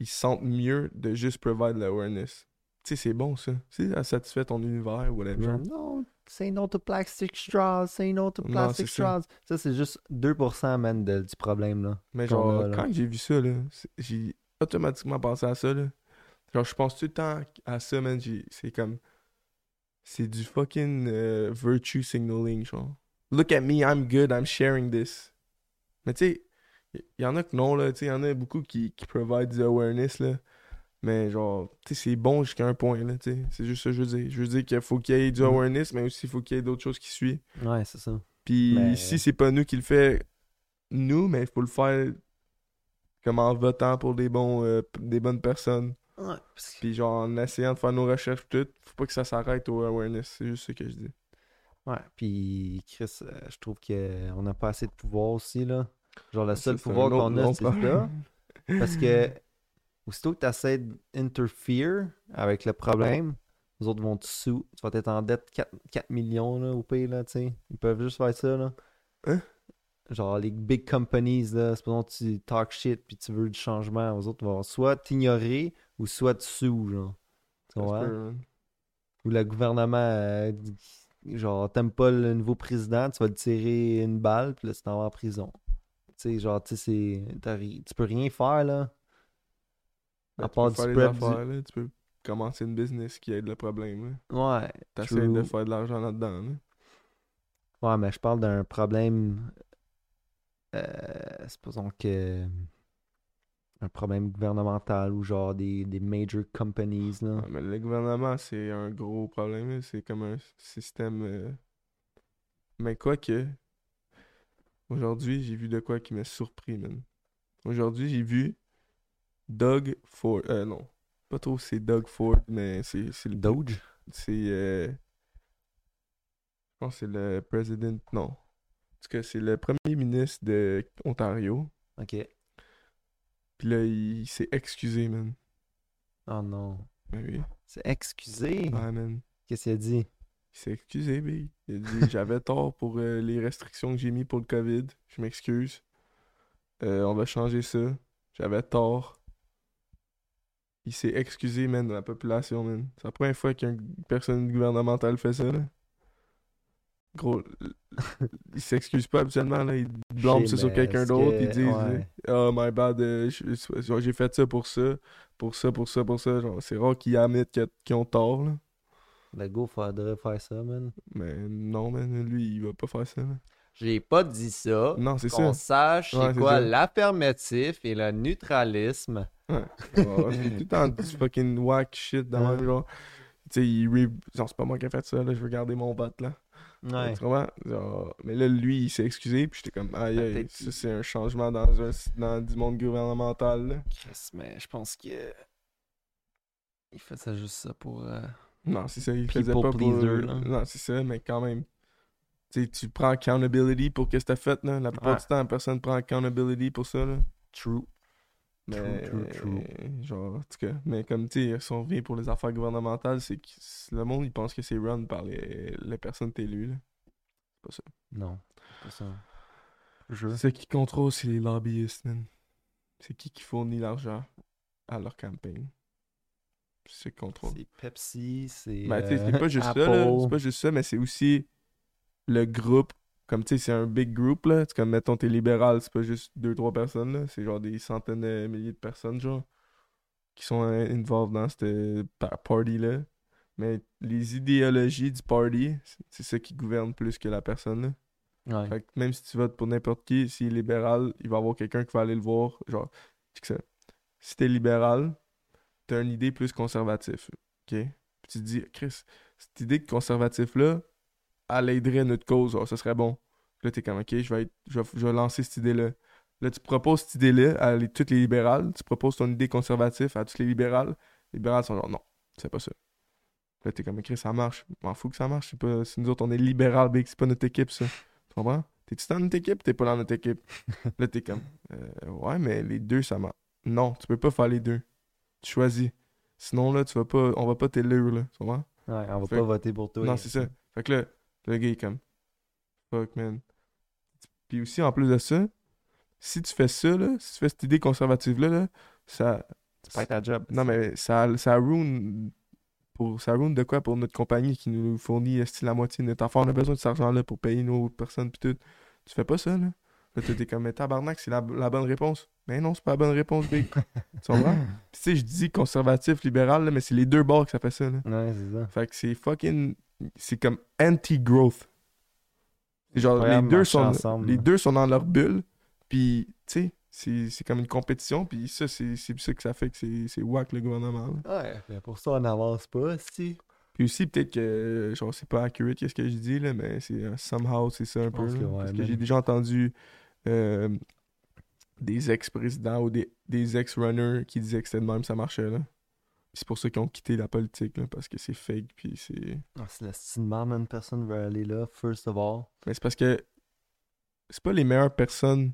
ils se sentent mieux de juste provide l'awareness. Tu sais, c'est bon ça. Sais, ça satisfait ton univers ou whatever. Genre, non, say no to plastic straws, say no to Non, plastic c'est ça. straws. Ça, c'est juste 2% man, de- du problème, là. Mais genre, a, là. quand j'ai vu ça, là, c'est- j'ai automatiquement pensé à ça, là. Genre, je pense tout le temps à ça, man. C'est comme... C'est du fucking euh, virtue signaling, genre. Look at me, I'm good, I'm sharing this. Mais tu sais, il y, en a que non, là. Tu sais, il y en a beaucoup qui, qui provide du awareness, là. Mais genre, tu sais, c'est bon jusqu'à un point, là, tu sais. C'est juste ça que je veux dire. Je veux dire qu'il faut qu'il y ait du Mm. awareness, mais aussi il faut qu'il y ait d'autres choses qui suivent. Ouais, c'est ça. Puis Mais- si c'est pas nous qui le fait, nous, mais il faut le faire comme en votant pour des bons euh, des bonnes personnes. Ouais, parce Puis genre en essayant de faire nos recherches tout. Faut pas que ça s'arrête au awareness. C'est juste ce que je dis. ouais, puis Chris, euh, je trouve qu'on n'a pas assez de pouvoir aussi, là. Genre, le Ça, seul pouvoir qu'on a, c'est ça. [laughs] Parce que, aussitôt que tu essaies d'interfere avec le problème, les autres vont te sous. Tu vas être en dette 4, 4 millions, là, au pays, là, tu sais. Ils peuvent juste faire ça, là. Hein? Genre, les big companies, là, supposons que tu talk shit puis tu veux du changement, aux autres vont soit t'ignorer ou soit te sous, genre. Tu peut, man. Ou le gouvernement, euh, genre, t'aimes pas le nouveau président, tu vas te tirer une balle, puis là, tu t'en vas en prison. Tu sais, genre, tu sais, tu peux rien faire, là. À tu part peux du spread du-. Tu peux commencer une business qui aide le problème. là. Ouais, T'essaies true. de faire de l'argent là-dedans. là. Ouais, mais je parle d'un problème. Euh, supposons que. Un problème gouvernemental ou genre des, des major companies, là. Ouais, mais le gouvernement, c'est un gros problème. C'est comme un système. euh, Mais quoi que. Aujourd'hui, j'ai vu de quoi qui m'a surpris, man. Aujourd'hui, j'ai vu Doug Ford. Euh, non. Pas trop c'est Doug Ford, mais c'est c'est le. Doge? C'est. euh, Je pense que c'est le président. Non. En tout cas, c'est le premier ministre de Ontario. Ok. Puis là, il s'est excusé, man. Oh non. Ben oui. C'est excusé? Ouais, man. Qu'est-ce qu'il a dit? Il s'est excusé, big. Il a dit J'avais tort pour euh, les restrictions que j'ai mis pour le COVID. Je m'excuse. Euh, on va changer ça. J'avais tort. Il s'est excusé, man, de la population, man. C'est la première fois qu'une personne gouvernementale fait ça, là. Gros, il s'excuse pas habituellement, là. Il blâme ça sur quelqu'un d'autre. que- Il dit ouais. Oh my bad, euh, j'ai fait ça pour ça, pour ça, pour ça, pour ça. Genre, c'est rare qu'ils admettent qu'ils ont tort, là. Le go, faudrait faire ça, man. Mais non, man, lui, il va pas faire ça. J'ai pas dit ça. Non, c'est Qu'on ça. sache Ouais, c'est quoi ça. l'affirmatif et le neutralisme. Ouais. Oh, c'est tout le temps du fucking whack shit dans Ouais. même genre. Tu sais, il re... C'est pas moi qui ai fait ça, là, je veux garder mon vote, là. Ouais. Genre, mais là, lui, il s'est excusé, puis j'étais comme, aïe, aïe, ça, c'est un changement dans, un... dans du monde gouvernemental, là. Chris, mais je pense que. Il fait ça juste ça pour. euh, Non, c'est ça, il People faisait pas pour... pleaser, là. Non, c'est ça, mais quand même. Tu sais, tu prends accountability pour ce que t'as fait, là. La plupart Ouais. du temps, personne prend accountability pour ça, là. True. Mais, true, true. genre, en tout cas, mais comme tu sais, si on revient pour les affaires gouvernementales, c'est que le monde, il pense que c'est run par les, les personnes élues. là. Non, c'est pas ça. Je. Ce qui contrôle, c'est les lobbyistes, man. C'est qui qui fournit l'argent à leur campagne. C'est contrôle. C'est Pepsi, c'est. Ben, sais, euh, c'est pas juste Apple. ça. C'est pas juste ça, mais c'est aussi le groupe. Comme tu sais, c'est un big group, là. C'est comme, mettons, t'es libéral, c'est pas juste deux, trois personnes, là. C'est genre des centaines de milliers de personnes, genre, qui sont euh, involved dans cette pa- party-là. Mais les idéologies du party, c'est- ça qui gouverne plus que la personne, là. Ouais. Fait que même si tu votes pour n'importe qui, s'il est libéral, il va y avoir quelqu'un qui va aller le voir. Genre, check ça. Si t'es libéral, t'as une idée plus conservative. OK? Puis tu te dis, Chris, cette idée de conservatif-là, elle aiderait notre cause. Alors, ce serait bon. Là, t'es comme, OK, je vais, être- je vais, je vais lancer cette idée-là. Là, tu proposes cette idée-là à les- toutes les libérales. Tu proposes ton idée conservative à tous les libérales. Les libérales sont genre, non, c'est pas ça. Là, t'es comme, Chris, ça marche. Je m'en fous que ça marche. C'est pas, si nous autres, on est libéral, big, c'est pas notre équipe, ça. Tu comprends? T'es-tu dans notre équipe? T'es pas dans notre équipe. [laughs] là, t'es comme, euh, ouais, mais les deux, ça marche. Non, tu peux pas faire les deux. Tu choisis. Sinon, là, tu vas pas, on va pas t'élire, là. Tu comprends? Ouais, on va Fait- pas voter pour toi. Non, c'est ça. Fait que là, le gars est comme, fuck, man. Puis aussi, en plus de ça, si tu fais ça, là, si tu fais cette idée conservative-là, là, ça. C'est pas ta job. Non, mais ça, ça ruine. Pour, ça ruine de quoi pour notre compagnie qui nous fournit la moitié de notre affaire. On a besoin de cet argent-là pour payer nos personnes pis tout. Tu fais pas ça, là. Là, t'es comme, mais tabarnak, c'est la, la bonne réponse. Mais non, c'est pas la bonne réponse, big. [laughs] tu comprends? Pis tu sais, je dis conservatif, libéral, là, mais c'est les deux bords que ça fait ça, là. Ouais, c'est ça. Fait que c'est fucking. C'est comme anti-growth. Genre, les deux, sont, ensemble, les deux sont dans leur bulle. Puis, tu sais, c'est c'est comme une compétition. Puis ça, c'est c'est ça que ça fait que c'est c'est whack le gouvernement. là. Ouais, mais pour ça, on n'avance pas, si. Puis aussi, peut-être que, genre, c'est pas accurate qu'est-ce que je dis, là, mais c'est euh, somehow, c'est ça un peu. que ouais, Parce que j'ai déjà entendu euh, des ex-présidents ou des, des ex-runners qui disaient que c'était de même, ça marchait, là. C'est pour ça qu'ils ont quitté la politique, là, parce que c'est fake, puis c'est... Ah, c'est la style man, personne veut aller là, first of all. Mais c'est parce que c'est pas les meilleures personnes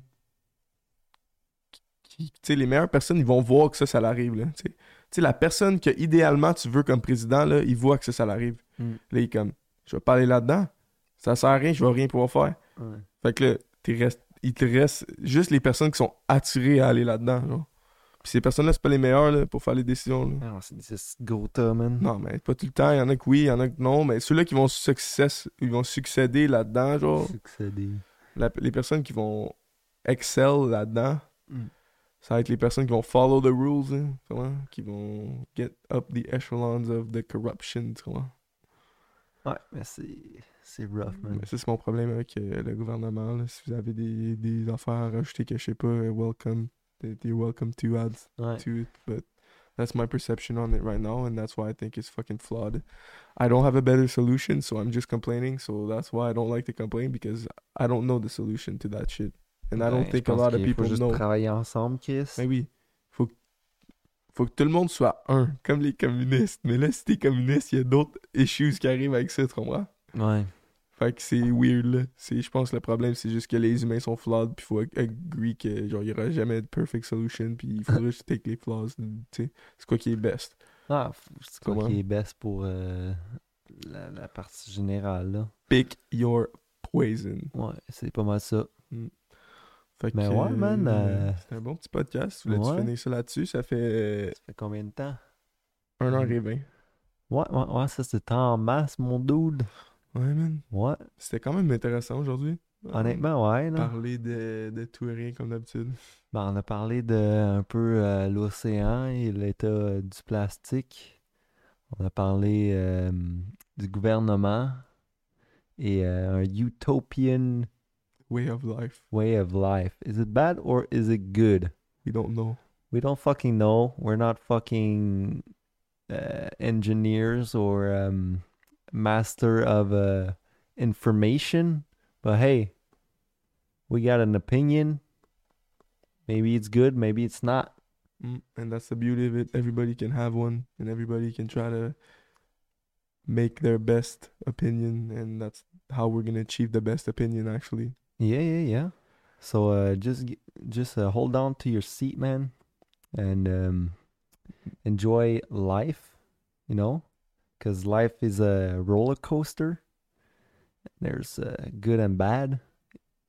qui. Tu sais, les meilleures personnes, ils vont voir que ça, ça l'arrive, là. Tu sais. La personne que idéalement tu veux comme président, là, il voit que ça, ça l'arrive. Mm. Là, il est comme, je vais pas aller là-dedans. Ça sert à rien, je vais rien pouvoir faire. Ouais. Fait que là, il te reste juste les personnes qui sont attirées à aller là-dedans, genre. Puis ces personnes-là, c'est pas les meilleures, là, pour faire les décisions, là. Ah, c'est des Gotha, man. Non, mais pas tout le temps. Il y en a que oui, il y en a que non. Mais ceux-là qui vont, success, ils vont succéder là-dedans, genre, Succéder. la- les personnes qui vont excel là-dedans, Mm. ça va être les personnes qui vont follow the rules, hein, tu vois, qui vont get up the echelons of the corruption, tu vois. Ouais, mais c'est. C'est rough, man. Mais ça, c'est mon problème avec euh, le gouvernement. là. Si vous avez des, des affaires à rajouter que je sais pas, euh, welcome. T'es welcome to add Ouais. to it. But that's my perception on it right now, and that's why I think it's fucking flawed. I don't have a better solution, so I'm just complaining. So that's why I don't like to complain because I don't know the solution to that shit. And I don't Ben, think a lot of people faut juste know. travailler ensemble, Chris. Mais oui, faut que, faut que tout le monde soit un, comme les communistes. Mais là, si t'es communiste, il y a d'autres issues qui arrivent avec ça, tu comprends? Ouais. Fait que c'est weird, là. Je pense que le problème, c'est juste que les humains sont flawed, puis faut ag- agree que, genre, il y aura jamais de perfect solution, puis il faudra juste take les flaws, tu sais. C'est quoi qui est best. Ah, c'est quoi Comment? qui est best pour euh, la, la partie générale, là? Pick your poison. Ouais, c'est pas mal ça. Fait que, Mais ouais, man, euh, C'était un bon petit podcast. Voulais-tu ouais. finir ça là-dessus? Ça fait euh, Ça fait combien de temps? 1h20. Ouais, ouais, ouais, ça c'est en masse, mon dude. Ouais, man. Ouais, C'était quand même intéressant aujourd'hui. honnêtement, ouais, là. Parler de, de tout et rien comme d'habitude. Ben, on a parlé de un peu euh, l'océan et l'état euh, du plastique. On a parlé euh, du gouvernement et un utopian Way of life. way of life. Is it bad or is it good? We don't know. We don't fucking know. We're not fucking uh, engineers or um, master of uh, information. But hey, we got an opinion. Maybe it's good, maybe it's not. Mm, and that's the beauty of it. Everybody can have one, and everybody can try to make their best opinion, and that's how we're gonna achieve the best opinion. Actually, Yeah, yeah, yeah. So uh, just just uh, hold on to your seat, man, and um, enjoy life, you know, because life is a roller coaster. There's uh, good and bad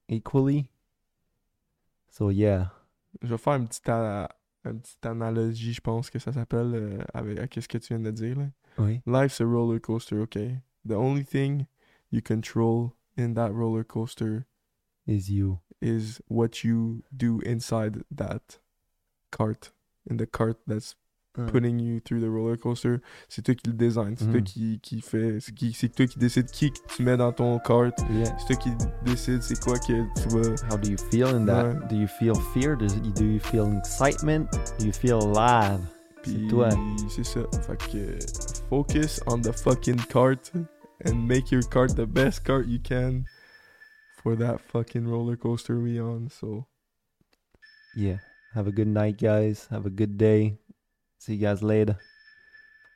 equally. So yeah, Je vais faire une petite, a- une petite analogie, je pense que ça s'appelle, euh, avec à ce que tu viens de dire. Là. oui, Life's a roller coaster, okay? The only thing you control in that roller coaster is you. is what you do inside that cart. In the cart that's Mm. putting you through the roller coaster. C'est toi qui le design, c'est toi Mhm. qui, qui fait. C'est qui- c'est toi qui décide qui que tu mets dans ton cart. Yeah. C'est toi qui décide c'est quoi que tu vas. How do you feel in that? Ouais. Do you feel fear? Does, do you feel excitement? Do you feel alive? Puis toi. c'est ça. Fait que focus on the fucking cart and make your cart the best cart you can for that fucking roller coaster we on. So Yeah. Have a good night, guys. Have a good day. See you guys later.